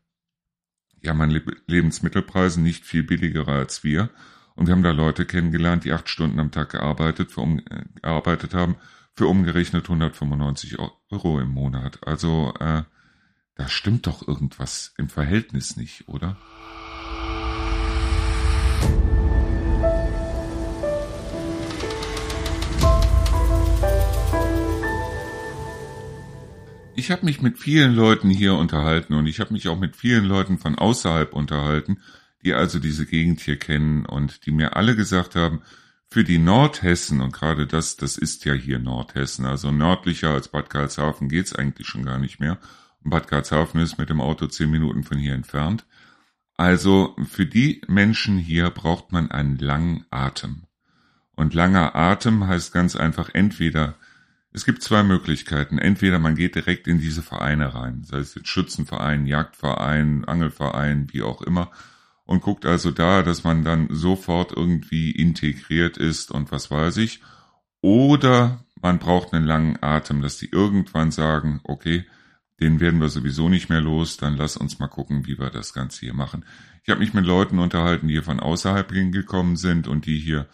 die haben an Lebensmittelpreisen nicht viel billiger als wir. Und wir haben da Leute kennengelernt, die acht Stunden am Tag gearbeitet, für um, äh, gearbeitet haben, für umgerechnet 195 Euro im Monat. Also, äh, da stimmt doch irgendwas im Verhältnis nicht, oder? Ich habe mich mit vielen Leuten hier unterhalten und ich habe mich auch mit vielen Leuten von außerhalb unterhalten, die also diese Gegend hier kennen und die mir alle gesagt haben, für die Nordhessen, und gerade das, das ist ja hier Nordhessen, also nördlicher als Bad Karlshafen geht's eigentlich schon gar nicht mehr. Und Bad Karlshafen ist mit dem Auto zehn Minuten von hier entfernt. Also für die Menschen hier braucht man einen langen Atem. Und langer Atem heißt ganz einfach entweder es gibt zwei Möglichkeiten. Entweder man geht direkt in diese Vereine rein, sei es jetzt Schützenverein, Jagdverein, Angelverein, wie auch immer, und guckt also da, dass man dann sofort irgendwie integriert ist und was weiß ich. Oder man braucht einen langen Atem, dass die irgendwann sagen, okay, den werden wir sowieso nicht mehr los, dann lass uns mal gucken, wie wir das Ganze hier machen. Ich habe mich mit Leuten unterhalten, die hier von außerhalb hingekommen sind und die hier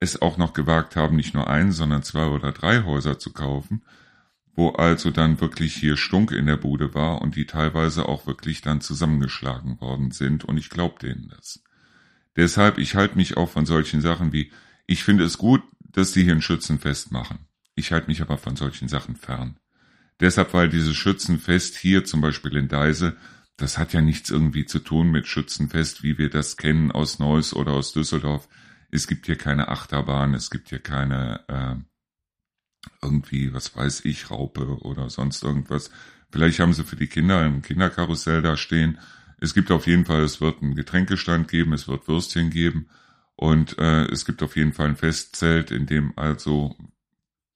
es auch noch gewagt haben, nicht nur ein, sondern zwei oder drei Häuser zu kaufen, wo also dann wirklich hier Stunk in der Bude war und die teilweise auch wirklich dann zusammengeschlagen worden sind und ich glaube denen das. Deshalb, ich halte mich auch von solchen Sachen wie, ich finde es gut, dass die hier ein Schützenfest machen. Ich halte mich aber von solchen Sachen fern. Deshalb, weil dieses Schützenfest hier zum Beispiel in Deise, das hat ja nichts irgendwie zu tun mit Schützenfest, wie wir das kennen aus Neuss oder aus Düsseldorf es gibt hier keine Achterbahn, es gibt hier keine äh, irgendwie, was weiß ich, Raupe oder sonst irgendwas. Vielleicht haben sie für die Kinder ein Kinderkarussell da stehen. Es gibt auf jeden Fall, es wird einen Getränkestand geben, es wird Würstchen geben und äh, es gibt auf jeden Fall ein Festzelt, in dem also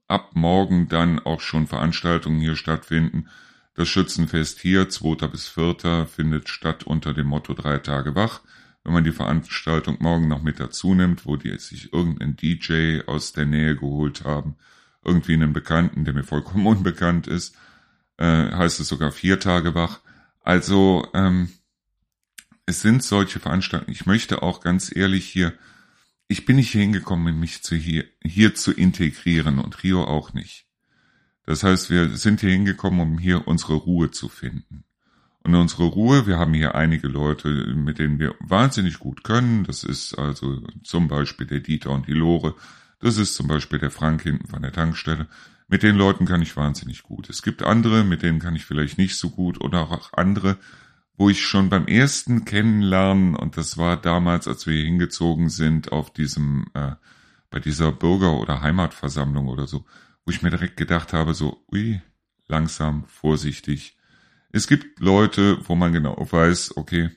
ab morgen dann auch schon Veranstaltungen hier stattfinden. Das Schützenfest hier, 2. bis 4. findet statt unter dem Motto drei Tage wach wenn man die Veranstaltung morgen noch mit dazu nimmt, wo die sich irgendeinen DJ aus der Nähe geholt haben, irgendwie einen Bekannten, der mir vollkommen unbekannt ist, äh, heißt es sogar vier Tage wach. Also ähm, es sind solche Veranstaltungen. Ich möchte auch ganz ehrlich hier, ich bin nicht hier hingekommen, mich zu hier, hier zu integrieren und Rio auch nicht. Das heißt, wir sind hier hingekommen, um hier unsere Ruhe zu finden. Und unsere Ruhe, wir haben hier einige Leute, mit denen wir wahnsinnig gut können. Das ist also zum Beispiel der Dieter und die Lore. Das ist zum Beispiel der Frank hinten von der Tankstelle. Mit den Leuten kann ich wahnsinnig gut. Es gibt andere, mit denen kann ich vielleicht nicht so gut oder auch andere, wo ich schon beim ersten Kennenlernen, und das war damals, als wir hier hingezogen sind, auf diesem, äh, bei dieser Bürger- oder Heimatversammlung oder so, wo ich mir direkt gedacht habe, so, ui, langsam, vorsichtig, es gibt Leute, wo man genau weiß, okay,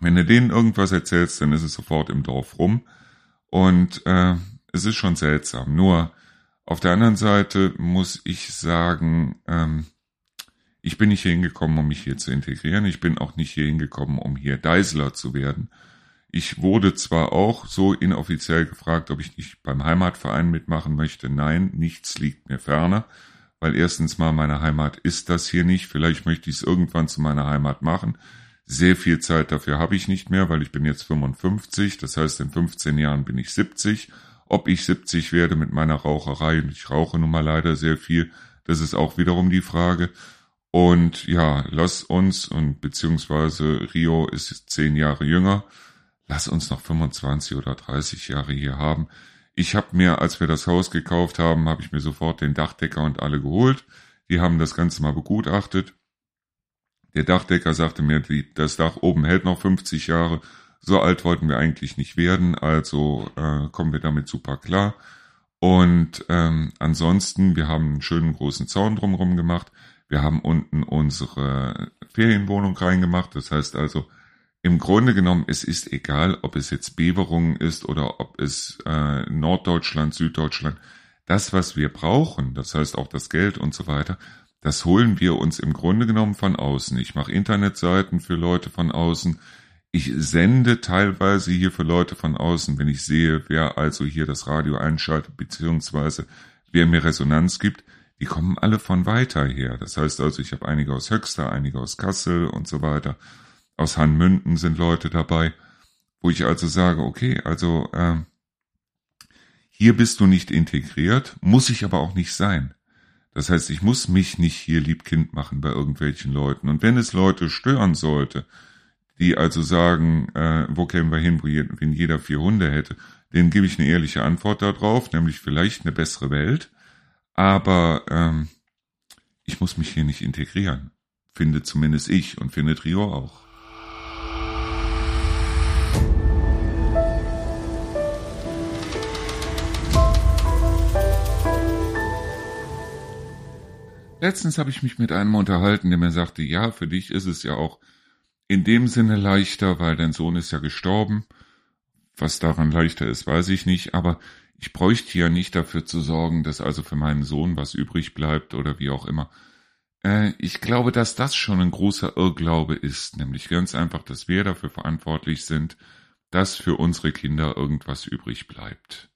wenn du denen irgendwas erzählst, dann ist es sofort im Dorf rum. Und äh, es ist schon seltsam. Nur auf der anderen Seite muss ich sagen, ähm, ich bin nicht hier hingekommen, um mich hier zu integrieren. Ich bin auch nicht hier hingekommen, um hier Deisler zu werden. Ich wurde zwar auch so inoffiziell gefragt, ob ich nicht beim Heimatverein mitmachen möchte. Nein, nichts liegt mir ferner weil erstens mal meine Heimat ist das hier nicht. Vielleicht möchte ich es irgendwann zu meiner Heimat machen. Sehr viel Zeit dafür habe ich nicht mehr, weil ich bin jetzt 55. Das heißt, in 15 Jahren bin ich 70. Ob ich 70 werde mit meiner Raucherei, und ich rauche nun mal leider sehr viel, das ist auch wiederum die Frage. Und ja, lass uns, und beziehungsweise Rio ist zehn Jahre jünger, lass uns noch 25 oder 30 Jahre hier haben. Ich habe mir, als wir das Haus gekauft haben, habe ich mir sofort den Dachdecker und alle geholt. Die haben das Ganze mal begutachtet. Der Dachdecker sagte mir, die, das Dach oben hält noch 50 Jahre. So alt wollten wir eigentlich nicht werden, also äh, kommen wir damit super klar. Und ähm, ansonsten, wir haben einen schönen großen Zaun drumherum gemacht. Wir haben unten unsere Ferienwohnung reingemacht. Das heißt also, im Grunde genommen, es ist egal, ob es jetzt Beverungen ist oder ob es äh, Norddeutschland, Süddeutschland. Das, was wir brauchen, das heißt auch das Geld und so weiter, das holen wir uns im Grunde genommen von außen. Ich mache Internetseiten für Leute von außen. Ich sende teilweise hier für Leute von außen, wenn ich sehe, wer also hier das Radio einschaltet, beziehungsweise wer mir Resonanz gibt, die kommen alle von weiter her. Das heißt also, ich habe einige aus Höxter, einige aus Kassel und so weiter. Aus Hanmünden sind Leute dabei, wo ich also sage, okay, also äh, hier bist du nicht integriert, muss ich aber auch nicht sein. Das heißt, ich muss mich nicht hier liebkind machen bei irgendwelchen Leuten. Und wenn es Leute stören sollte, die also sagen, äh, wo kämen wir hin, wenn jeder vier Hunde hätte, denen gebe ich eine ehrliche Antwort darauf, nämlich vielleicht eine bessere Welt. Aber ähm, ich muss mich hier nicht integrieren. Finde zumindest ich und finde Trio auch. Letztens habe ich mich mit einem unterhalten, der mir sagte, ja, für dich ist es ja auch in dem Sinne leichter, weil dein Sohn ist ja gestorben. Was daran leichter ist, weiß ich nicht, aber ich bräuchte ja nicht dafür zu sorgen, dass also für meinen Sohn was übrig bleibt oder wie auch immer. Äh, ich glaube, dass das schon ein großer Irrglaube ist, nämlich ganz einfach, dass wir dafür verantwortlich sind, dass für unsere Kinder irgendwas übrig bleibt.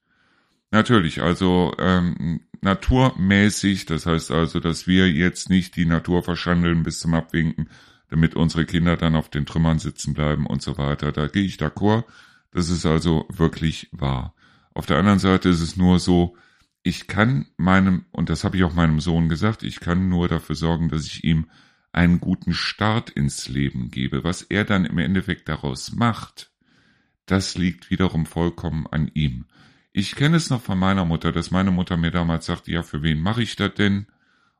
Natürlich, also ähm, naturmäßig, das heißt also, dass wir jetzt nicht die Natur verschandeln bis zum Abwinken, damit unsere Kinder dann auf den Trümmern sitzen bleiben und so weiter. Da gehe ich d'accord. Das ist also wirklich wahr. Auf der anderen Seite ist es nur so, ich kann meinem, und das habe ich auch meinem Sohn gesagt, ich kann nur dafür sorgen, dass ich ihm einen guten Start ins Leben gebe. Was er dann im Endeffekt daraus macht, das liegt wiederum vollkommen an ihm. Ich kenne es noch von meiner Mutter, dass meine Mutter mir damals sagte, ja, für wen mache ich das denn?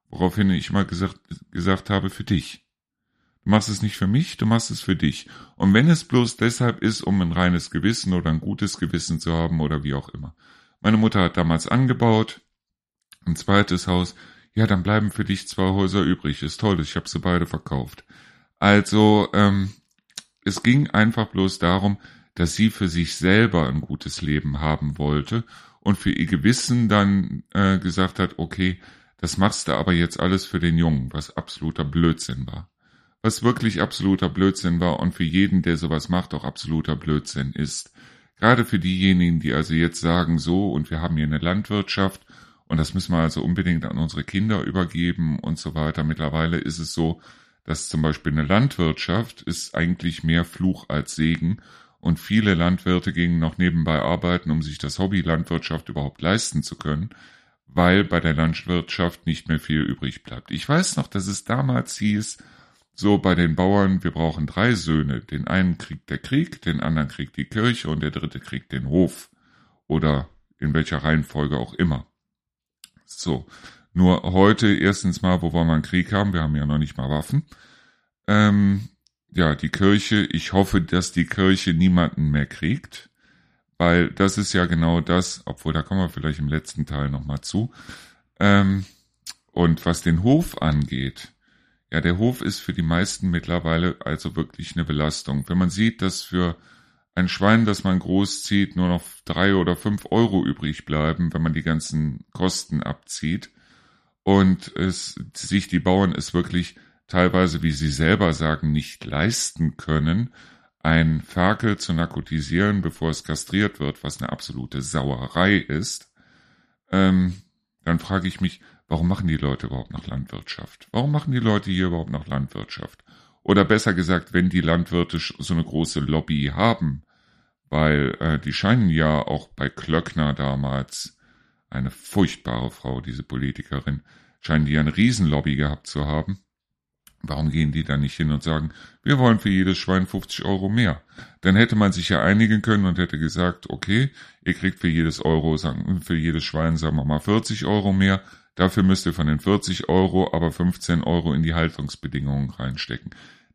Woraufhin ich mal gesagt, gesagt habe, für dich. Du machst es nicht für mich, du machst es für dich. Und wenn es bloß deshalb ist, um ein reines Gewissen oder ein gutes Gewissen zu haben oder wie auch immer. Meine Mutter hat damals angebaut, ein zweites Haus. Ja, dann bleiben für dich zwei Häuser übrig. Ist toll, ich habe sie beide verkauft. Also, ähm, es ging einfach bloß darum, dass sie für sich selber ein gutes Leben haben wollte und für ihr Gewissen dann äh, gesagt hat, okay, das machst du aber jetzt alles für den Jungen, was absoluter Blödsinn war. Was wirklich absoluter Blödsinn war und für jeden, der sowas macht, auch absoluter Blödsinn ist. Gerade für diejenigen, die also jetzt sagen, so, und wir haben hier eine Landwirtschaft und das müssen wir also unbedingt an unsere Kinder übergeben und so weiter. Mittlerweile ist es so, dass zum Beispiel eine Landwirtschaft ist eigentlich mehr Fluch als Segen und viele Landwirte gingen noch nebenbei arbeiten, um sich das Hobby Landwirtschaft überhaupt leisten zu können, weil bei der Landwirtschaft nicht mehr viel übrig bleibt. Ich weiß noch, dass es damals hieß, so bei den Bauern, wir brauchen drei Söhne. Den einen kriegt der Krieg, den anderen kriegt die Kirche und der dritte kriegt den Hof. Oder in welcher Reihenfolge auch immer. So. Nur heute erstens mal, wo wir mal einen Krieg haben, wir haben ja noch nicht mal Waffen, ähm, ja, die Kirche, ich hoffe, dass die Kirche niemanden mehr kriegt, weil das ist ja genau das, obwohl da kommen wir vielleicht im letzten Teil nochmal zu. Ähm, und was den Hof angeht, ja, der Hof ist für die meisten mittlerweile also wirklich eine Belastung. Wenn man sieht, dass für ein Schwein, das man großzieht, nur noch drei oder fünf Euro übrig bleiben, wenn man die ganzen Kosten abzieht und es sich die Bauern es wirklich teilweise, wie sie selber sagen, nicht leisten können, ein Ferkel zu narkotisieren, bevor es kastriert wird, was eine absolute Sauerei ist, ähm, dann frage ich mich, warum machen die Leute überhaupt noch Landwirtschaft? Warum machen die Leute hier überhaupt noch Landwirtschaft? Oder besser gesagt, wenn die Landwirte so eine große Lobby haben, weil äh, die scheinen ja auch bei Klöckner damals, eine furchtbare Frau, diese Politikerin, scheinen die ja eine Riesenlobby gehabt zu haben. Warum gehen die da nicht hin und sagen, wir wollen für jedes Schwein 50 Euro mehr? Dann hätte man sich ja einigen können und hätte gesagt, okay, ihr kriegt für jedes Euro, für jedes Schwein, sagen wir mal 40 Euro mehr, Dafür müsst ihr von den 40 Euro aber 15 Euro in die Haltungsbedingungen reinstecken.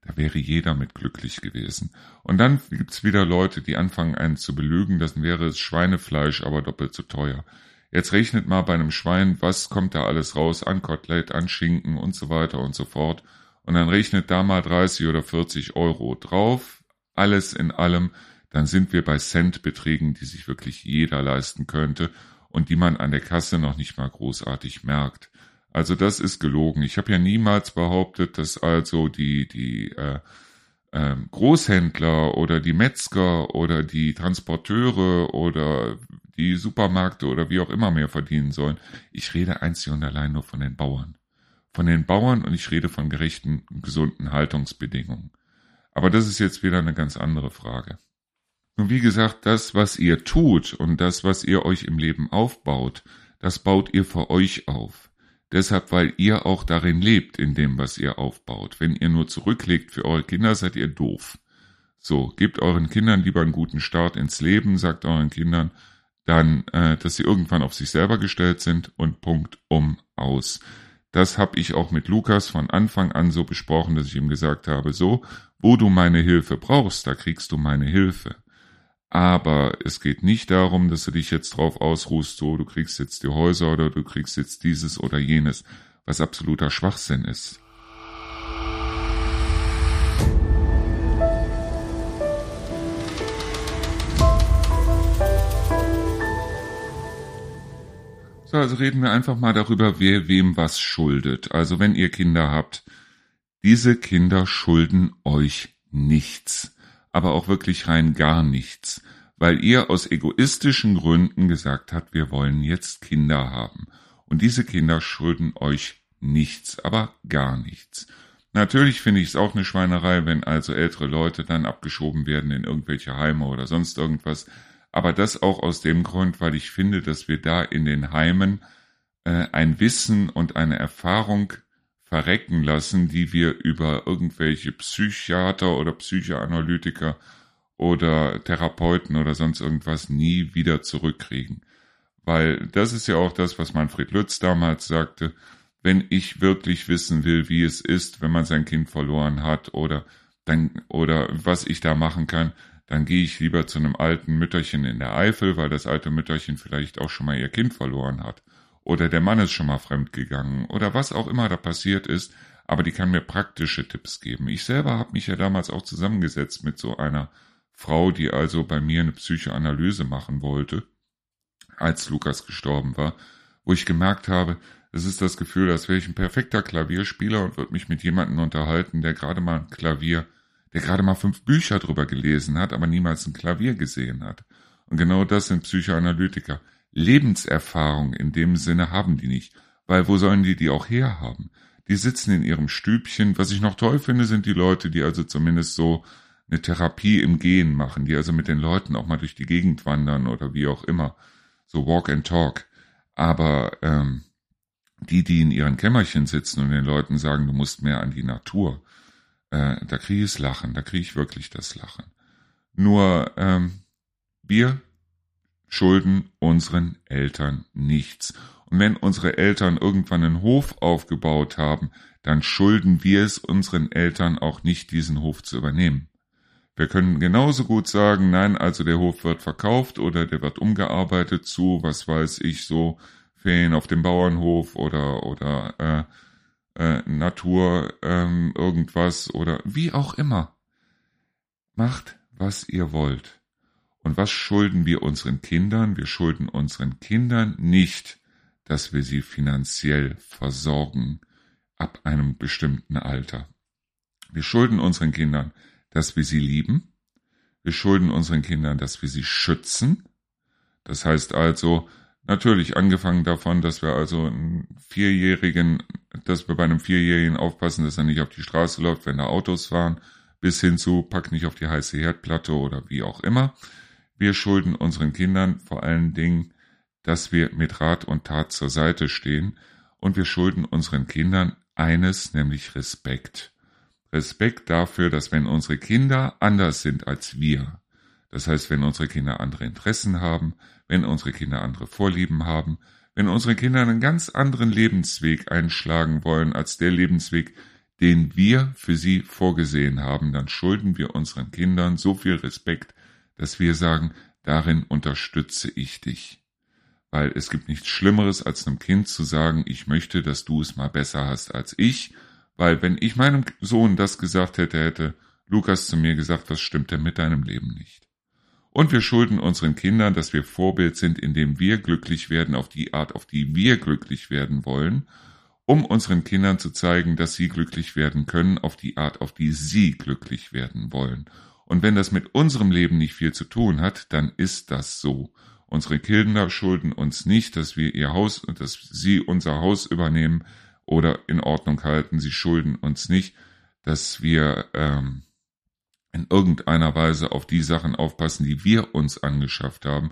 Da wäre jeder mit glücklich gewesen. Und dann gibt's wieder Leute, die anfangen einen zu belügen, das wäre es Schweinefleisch, aber doppelt so teuer. Jetzt rechnet mal bei einem Schwein, was kommt da alles raus an Kotelett, an Schinken und so weiter und so fort. Und dann rechnet da mal 30 oder 40 Euro drauf, alles in allem, dann sind wir bei Centbeträgen, die sich wirklich jeder leisten könnte und die man an der Kasse noch nicht mal großartig merkt. Also das ist gelogen. Ich habe ja niemals behauptet, dass also die, die äh, äh, Großhändler oder die Metzger oder die Transporteure oder die Supermärkte oder wie auch immer mehr verdienen sollen. Ich rede einzig und allein nur von den Bauern. Von den Bauern und ich rede von gerechten, gesunden Haltungsbedingungen. Aber das ist jetzt wieder eine ganz andere Frage. Nun, wie gesagt, das, was ihr tut und das, was ihr euch im Leben aufbaut, das baut ihr für euch auf. Deshalb, weil ihr auch darin lebt, in dem, was ihr aufbaut. Wenn ihr nur zurücklegt für eure Kinder, seid ihr doof. So, gebt euren Kindern lieber einen guten Start ins Leben, sagt euren Kindern dann, äh, dass sie irgendwann auf sich selber gestellt sind und Punkt um aus. Das habe ich auch mit Lukas von Anfang an so besprochen, dass ich ihm gesagt habe, so, wo du meine Hilfe brauchst, da kriegst du meine Hilfe. Aber es geht nicht darum, dass du dich jetzt drauf ausruhst, so du kriegst jetzt die Häuser oder du kriegst jetzt dieses oder jenes, was absoluter Schwachsinn ist. So, also reden wir einfach mal darüber, wer wem was schuldet. Also wenn ihr Kinder habt, diese Kinder schulden euch nichts aber auch wirklich rein gar nichts, weil ihr aus egoistischen Gründen gesagt habt, wir wollen jetzt Kinder haben. Und diese Kinder schulden euch nichts, aber gar nichts. Natürlich finde ich es auch eine Schweinerei, wenn also ältere Leute dann abgeschoben werden in irgendwelche Heime oder sonst irgendwas. Aber das auch aus dem Grund, weil ich finde, dass wir da in den Heimen äh, ein Wissen und eine Erfahrung verrecken lassen, die wir über irgendwelche Psychiater oder Psychoanalytiker oder Therapeuten oder sonst irgendwas nie wieder zurückkriegen. Weil das ist ja auch das, was Manfred Lütz damals sagte, wenn ich wirklich wissen will, wie es ist, wenn man sein Kind verloren hat oder dann oder was ich da machen kann, dann gehe ich lieber zu einem alten Mütterchen in der Eifel, weil das alte Mütterchen vielleicht auch schon mal ihr Kind verloren hat. Oder der Mann ist schon mal fremd gegangen oder was auch immer da passiert ist, aber die kann mir praktische Tipps geben. Ich selber habe mich ja damals auch zusammengesetzt mit so einer Frau, die also bei mir eine Psychoanalyse machen wollte, als Lukas gestorben war, wo ich gemerkt habe, es ist das Gefühl, als wäre ich ein perfekter Klavierspieler und würde mich mit jemandem unterhalten, der gerade mal ein Klavier, der gerade mal fünf Bücher drüber gelesen hat, aber niemals ein Klavier gesehen hat. Und genau das sind Psychoanalytiker. Lebenserfahrung in dem Sinne haben die nicht, weil wo sollen die die auch herhaben? Die sitzen in ihrem Stübchen. Was ich noch toll finde, sind die Leute, die also zumindest so eine Therapie im Gehen machen, die also mit den Leuten auch mal durch die Gegend wandern oder wie auch immer, so Walk and Talk. Aber ähm, die, die in ihren Kämmerchen sitzen und den Leuten sagen, du musst mehr an die Natur, äh, da kriege ich Lachen, da kriege ich wirklich das Lachen. Nur ähm, wir schulden unseren Eltern nichts. Und wenn unsere Eltern irgendwann einen Hof aufgebaut haben, dann schulden wir es unseren Eltern auch nicht, diesen Hof zu übernehmen. Wir können genauso gut sagen, nein, also der Hof wird verkauft oder der wird umgearbeitet zu, was weiß ich, so Ferien auf dem Bauernhof oder oder äh, äh, Natur ähm, irgendwas oder wie auch immer. Macht, was ihr wollt. Und was schulden wir unseren Kindern? Wir schulden unseren Kindern nicht, dass wir sie finanziell versorgen ab einem bestimmten Alter. Wir schulden unseren Kindern, dass wir sie lieben. Wir schulden unseren Kindern, dass wir sie schützen. Das heißt also, natürlich angefangen davon, dass wir also einen Vierjährigen, dass wir bei einem Vierjährigen aufpassen, dass er nicht auf die Straße läuft, wenn da Autos fahren, bis hin zu pack nicht auf die heiße Herdplatte oder wie auch immer. Wir schulden unseren Kindern vor allen Dingen, dass wir mit Rat und Tat zur Seite stehen und wir schulden unseren Kindern eines, nämlich Respekt. Respekt dafür, dass wenn unsere Kinder anders sind als wir, das heißt, wenn unsere Kinder andere Interessen haben, wenn unsere Kinder andere Vorlieben haben, wenn unsere Kinder einen ganz anderen Lebensweg einschlagen wollen als der Lebensweg, den wir für sie vorgesehen haben, dann schulden wir unseren Kindern so viel Respekt, dass wir sagen, darin unterstütze ich dich. Weil es gibt nichts Schlimmeres, als einem Kind zu sagen, ich möchte, dass du es mal besser hast als ich, weil wenn ich meinem Sohn das gesagt hätte, hätte Lukas zu mir gesagt, was stimmt denn mit deinem Leben nicht? Und wir schulden unseren Kindern, dass wir Vorbild sind, indem wir glücklich werden auf die Art, auf die wir glücklich werden wollen um unseren Kindern zu zeigen, dass sie glücklich werden können auf die Art, auf die sie glücklich werden wollen. Und wenn das mit unserem Leben nicht viel zu tun hat, dann ist das so. Unsere Kinder schulden uns nicht, dass wir ihr Haus und dass sie unser Haus übernehmen oder in Ordnung halten. Sie schulden uns nicht, dass wir ähm, in irgendeiner Weise auf die Sachen aufpassen, die wir uns angeschafft haben.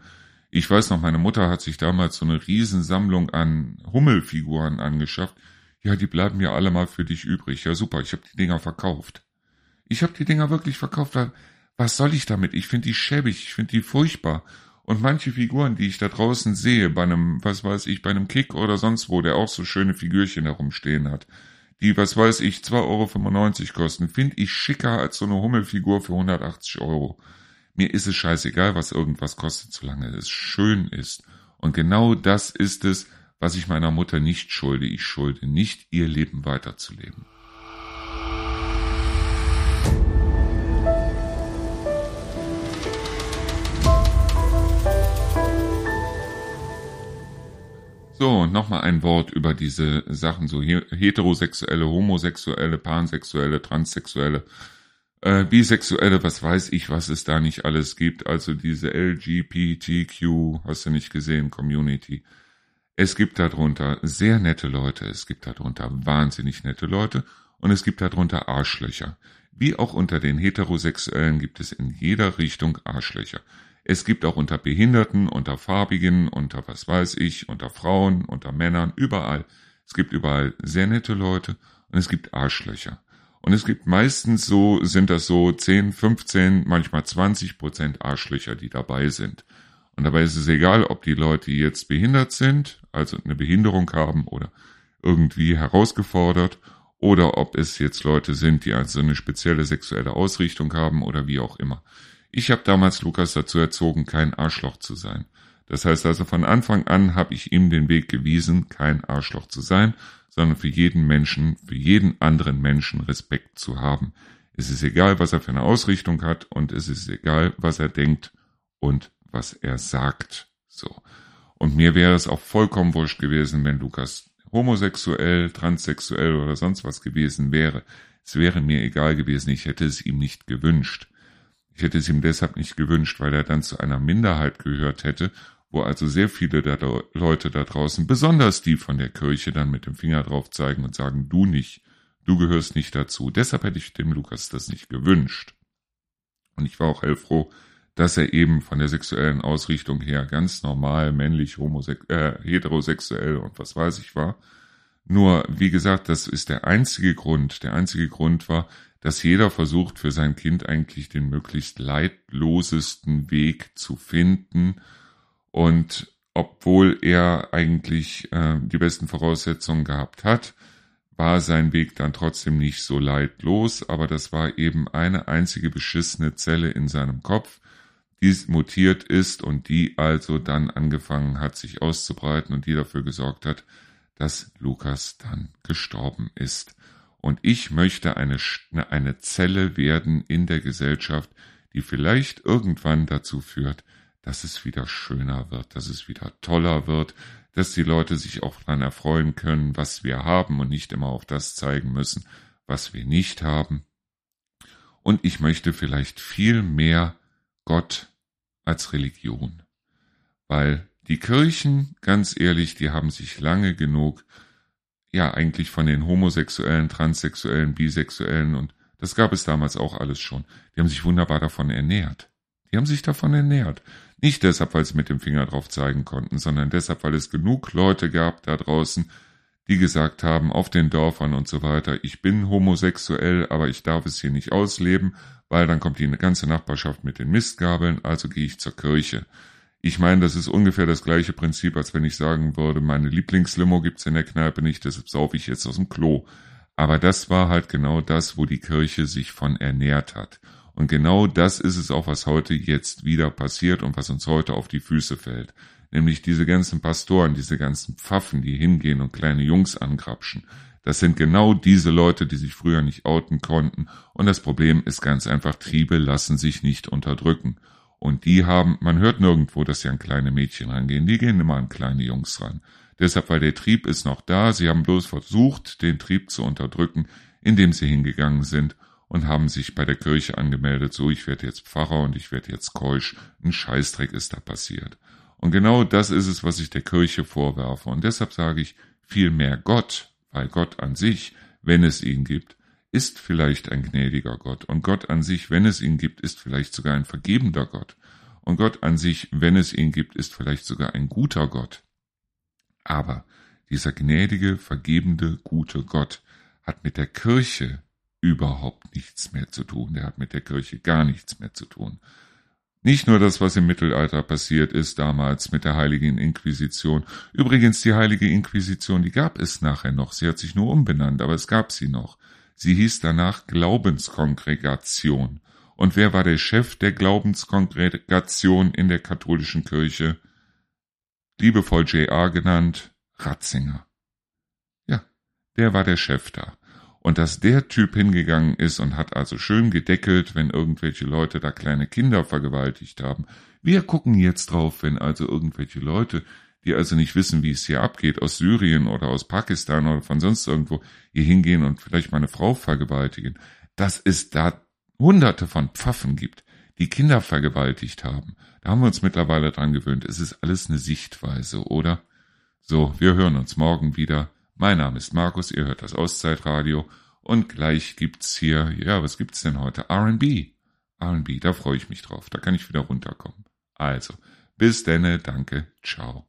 Ich weiß noch, meine Mutter hat sich damals so eine Riesensammlung an Hummelfiguren angeschafft. Ja, die bleiben ja alle mal für dich übrig. Ja, super, ich habe die Dinger verkauft. Ich habe die Dinger wirklich verkauft. Was soll ich damit? Ich finde die schäbig, ich finde die furchtbar. Und manche Figuren, die ich da draußen sehe, bei einem, was weiß ich, bei einem Kick oder sonst wo, der auch so schöne Figürchen herumstehen hat, die, was weiß ich, 2,95 Euro kosten, finde ich schicker als so eine Hummelfigur für 180 Euro. Mir ist es scheißegal, was irgendwas kostet, solange es schön ist. Und genau das ist es, was ich meiner Mutter nicht schulde. Ich schulde nicht, ihr Leben weiterzuleben. So, nochmal ein Wort über diese Sachen, so heterosexuelle, homosexuelle, pansexuelle, transsexuelle äh, Bisexuelle, was weiß ich, was es da nicht alles gibt, also diese LGBTQ, hast du nicht gesehen, Community. Es gibt darunter sehr nette Leute, es gibt darunter wahnsinnig nette Leute und es gibt darunter Arschlöcher. Wie auch unter den Heterosexuellen gibt es in jeder Richtung Arschlöcher. Es gibt auch unter Behinderten, unter Farbigen, unter was weiß ich, unter Frauen, unter Männern, überall. Es gibt überall sehr nette Leute und es gibt Arschlöcher. Und es gibt meistens so, sind das so 10, 15, manchmal 20 Prozent Arschlöcher, die dabei sind. Und dabei ist es egal, ob die Leute jetzt behindert sind, also eine Behinderung haben oder irgendwie herausgefordert, oder ob es jetzt Leute sind, die also eine spezielle sexuelle Ausrichtung haben oder wie auch immer. Ich habe damals Lukas dazu erzogen, kein Arschloch zu sein. Das heißt also von Anfang an habe ich ihm den Weg gewiesen, kein Arschloch zu sein, sondern für jeden Menschen, für jeden anderen Menschen Respekt zu haben. Es ist egal, was er für eine Ausrichtung hat und es ist egal, was er denkt und was er sagt. So. Und mir wäre es auch vollkommen wurscht gewesen, wenn Lukas homosexuell, transsexuell oder sonst was gewesen wäre. Es wäre mir egal gewesen, ich hätte es ihm nicht gewünscht. Ich hätte es ihm deshalb nicht gewünscht, weil er dann zu einer Minderheit gehört hätte wo also sehr viele der Leute da draußen, besonders die von der Kirche, dann mit dem Finger drauf zeigen und sagen, du nicht, du gehörst nicht dazu. Deshalb hätte ich dem Lukas das nicht gewünscht. Und ich war auch hellfroh, dass er eben von der sexuellen Ausrichtung her ganz normal, männlich, äh, heterosexuell und was weiß ich war. Nur, wie gesagt, das ist der einzige Grund. Der einzige Grund war, dass jeder versucht, für sein Kind eigentlich den möglichst leidlosesten Weg zu finden, und obwohl er eigentlich äh, die besten Voraussetzungen gehabt hat, war sein Weg dann trotzdem nicht so leidlos, aber das war eben eine einzige beschissene Zelle in seinem Kopf, die mutiert ist und die also dann angefangen hat, sich auszubreiten und die dafür gesorgt hat, dass Lukas dann gestorben ist. Und ich möchte eine, eine Zelle werden in der Gesellschaft, die vielleicht irgendwann dazu führt, dass es wieder schöner wird, dass es wieder toller wird, dass die Leute sich auch daran erfreuen können, was wir haben und nicht immer auf das zeigen müssen, was wir nicht haben. Und ich möchte vielleicht viel mehr Gott als Religion. Weil die Kirchen, ganz ehrlich, die haben sich lange genug, ja, eigentlich von den Homosexuellen, Transsexuellen, Bisexuellen und das gab es damals auch alles schon. Die haben sich wunderbar davon ernährt. Die haben sich davon ernährt. Nicht deshalb, weil sie mit dem Finger drauf zeigen konnten, sondern deshalb, weil es genug Leute gab da draußen, die gesagt haben, auf den Dörfern und so weiter, ich bin homosexuell, aber ich darf es hier nicht ausleben, weil dann kommt die ganze Nachbarschaft mit den Mistgabeln, also gehe ich zur Kirche. Ich meine, das ist ungefähr das gleiche Prinzip, als wenn ich sagen würde, meine Lieblingslimo gibt's in der Kneipe nicht, deshalb saufe ich jetzt aus dem Klo. Aber das war halt genau das, wo die Kirche sich von ernährt hat. Und genau das ist es auch, was heute jetzt wieder passiert und was uns heute auf die Füße fällt. Nämlich diese ganzen Pastoren, diese ganzen Pfaffen, die hingehen und kleine Jungs angrapschen. Das sind genau diese Leute, die sich früher nicht outen konnten. Und das Problem ist ganz einfach, Triebe lassen sich nicht unterdrücken. Und die haben, man hört nirgendwo, dass sie an kleine Mädchen rangehen. Die gehen immer an kleine Jungs ran. Deshalb, weil der Trieb ist noch da. Sie haben bloß versucht, den Trieb zu unterdrücken, indem sie hingegangen sind und haben sich bei der Kirche angemeldet, so ich werde jetzt Pfarrer und ich werde jetzt keusch, ein Scheißdreck ist da passiert. Und genau das ist es, was ich der Kirche vorwerfe. Und deshalb sage ich, vielmehr Gott, weil Gott an sich, wenn es ihn gibt, ist vielleicht ein gnädiger Gott. Und Gott an sich, wenn es ihn gibt, ist vielleicht sogar ein vergebender Gott. Und Gott an sich, wenn es ihn gibt, ist vielleicht sogar ein guter Gott. Aber dieser gnädige, vergebende, gute Gott hat mit der Kirche überhaupt nichts mehr zu tun. Der hat mit der Kirche gar nichts mehr zu tun. Nicht nur das, was im Mittelalter passiert ist, damals mit der Heiligen Inquisition. Übrigens, die Heilige Inquisition, die gab es nachher noch. Sie hat sich nur umbenannt, aber es gab sie noch. Sie hieß danach Glaubenskongregation. Und wer war der Chef der Glaubenskongregation in der katholischen Kirche? Liebevoll J.A. genannt, Ratzinger. Ja, der war der Chef da. Und dass der Typ hingegangen ist und hat also schön gedeckelt, wenn irgendwelche Leute da kleine Kinder vergewaltigt haben. Wir gucken jetzt drauf, wenn also irgendwelche Leute, die also nicht wissen, wie es hier abgeht, aus Syrien oder aus Pakistan oder von sonst irgendwo hier hingehen und vielleicht meine Frau vergewaltigen, dass es da hunderte von Pfaffen gibt, die Kinder vergewaltigt haben. Da haben wir uns mittlerweile dran gewöhnt. Es ist alles eine Sichtweise, oder? So, wir hören uns morgen wieder. Mein Name ist Markus, ihr hört das Auszeitradio und gleich gibt's hier, ja, was gibt's denn heute? R&B. R&B, da freue ich mich drauf, da kann ich wieder runterkommen. Also, bis denne, danke, ciao.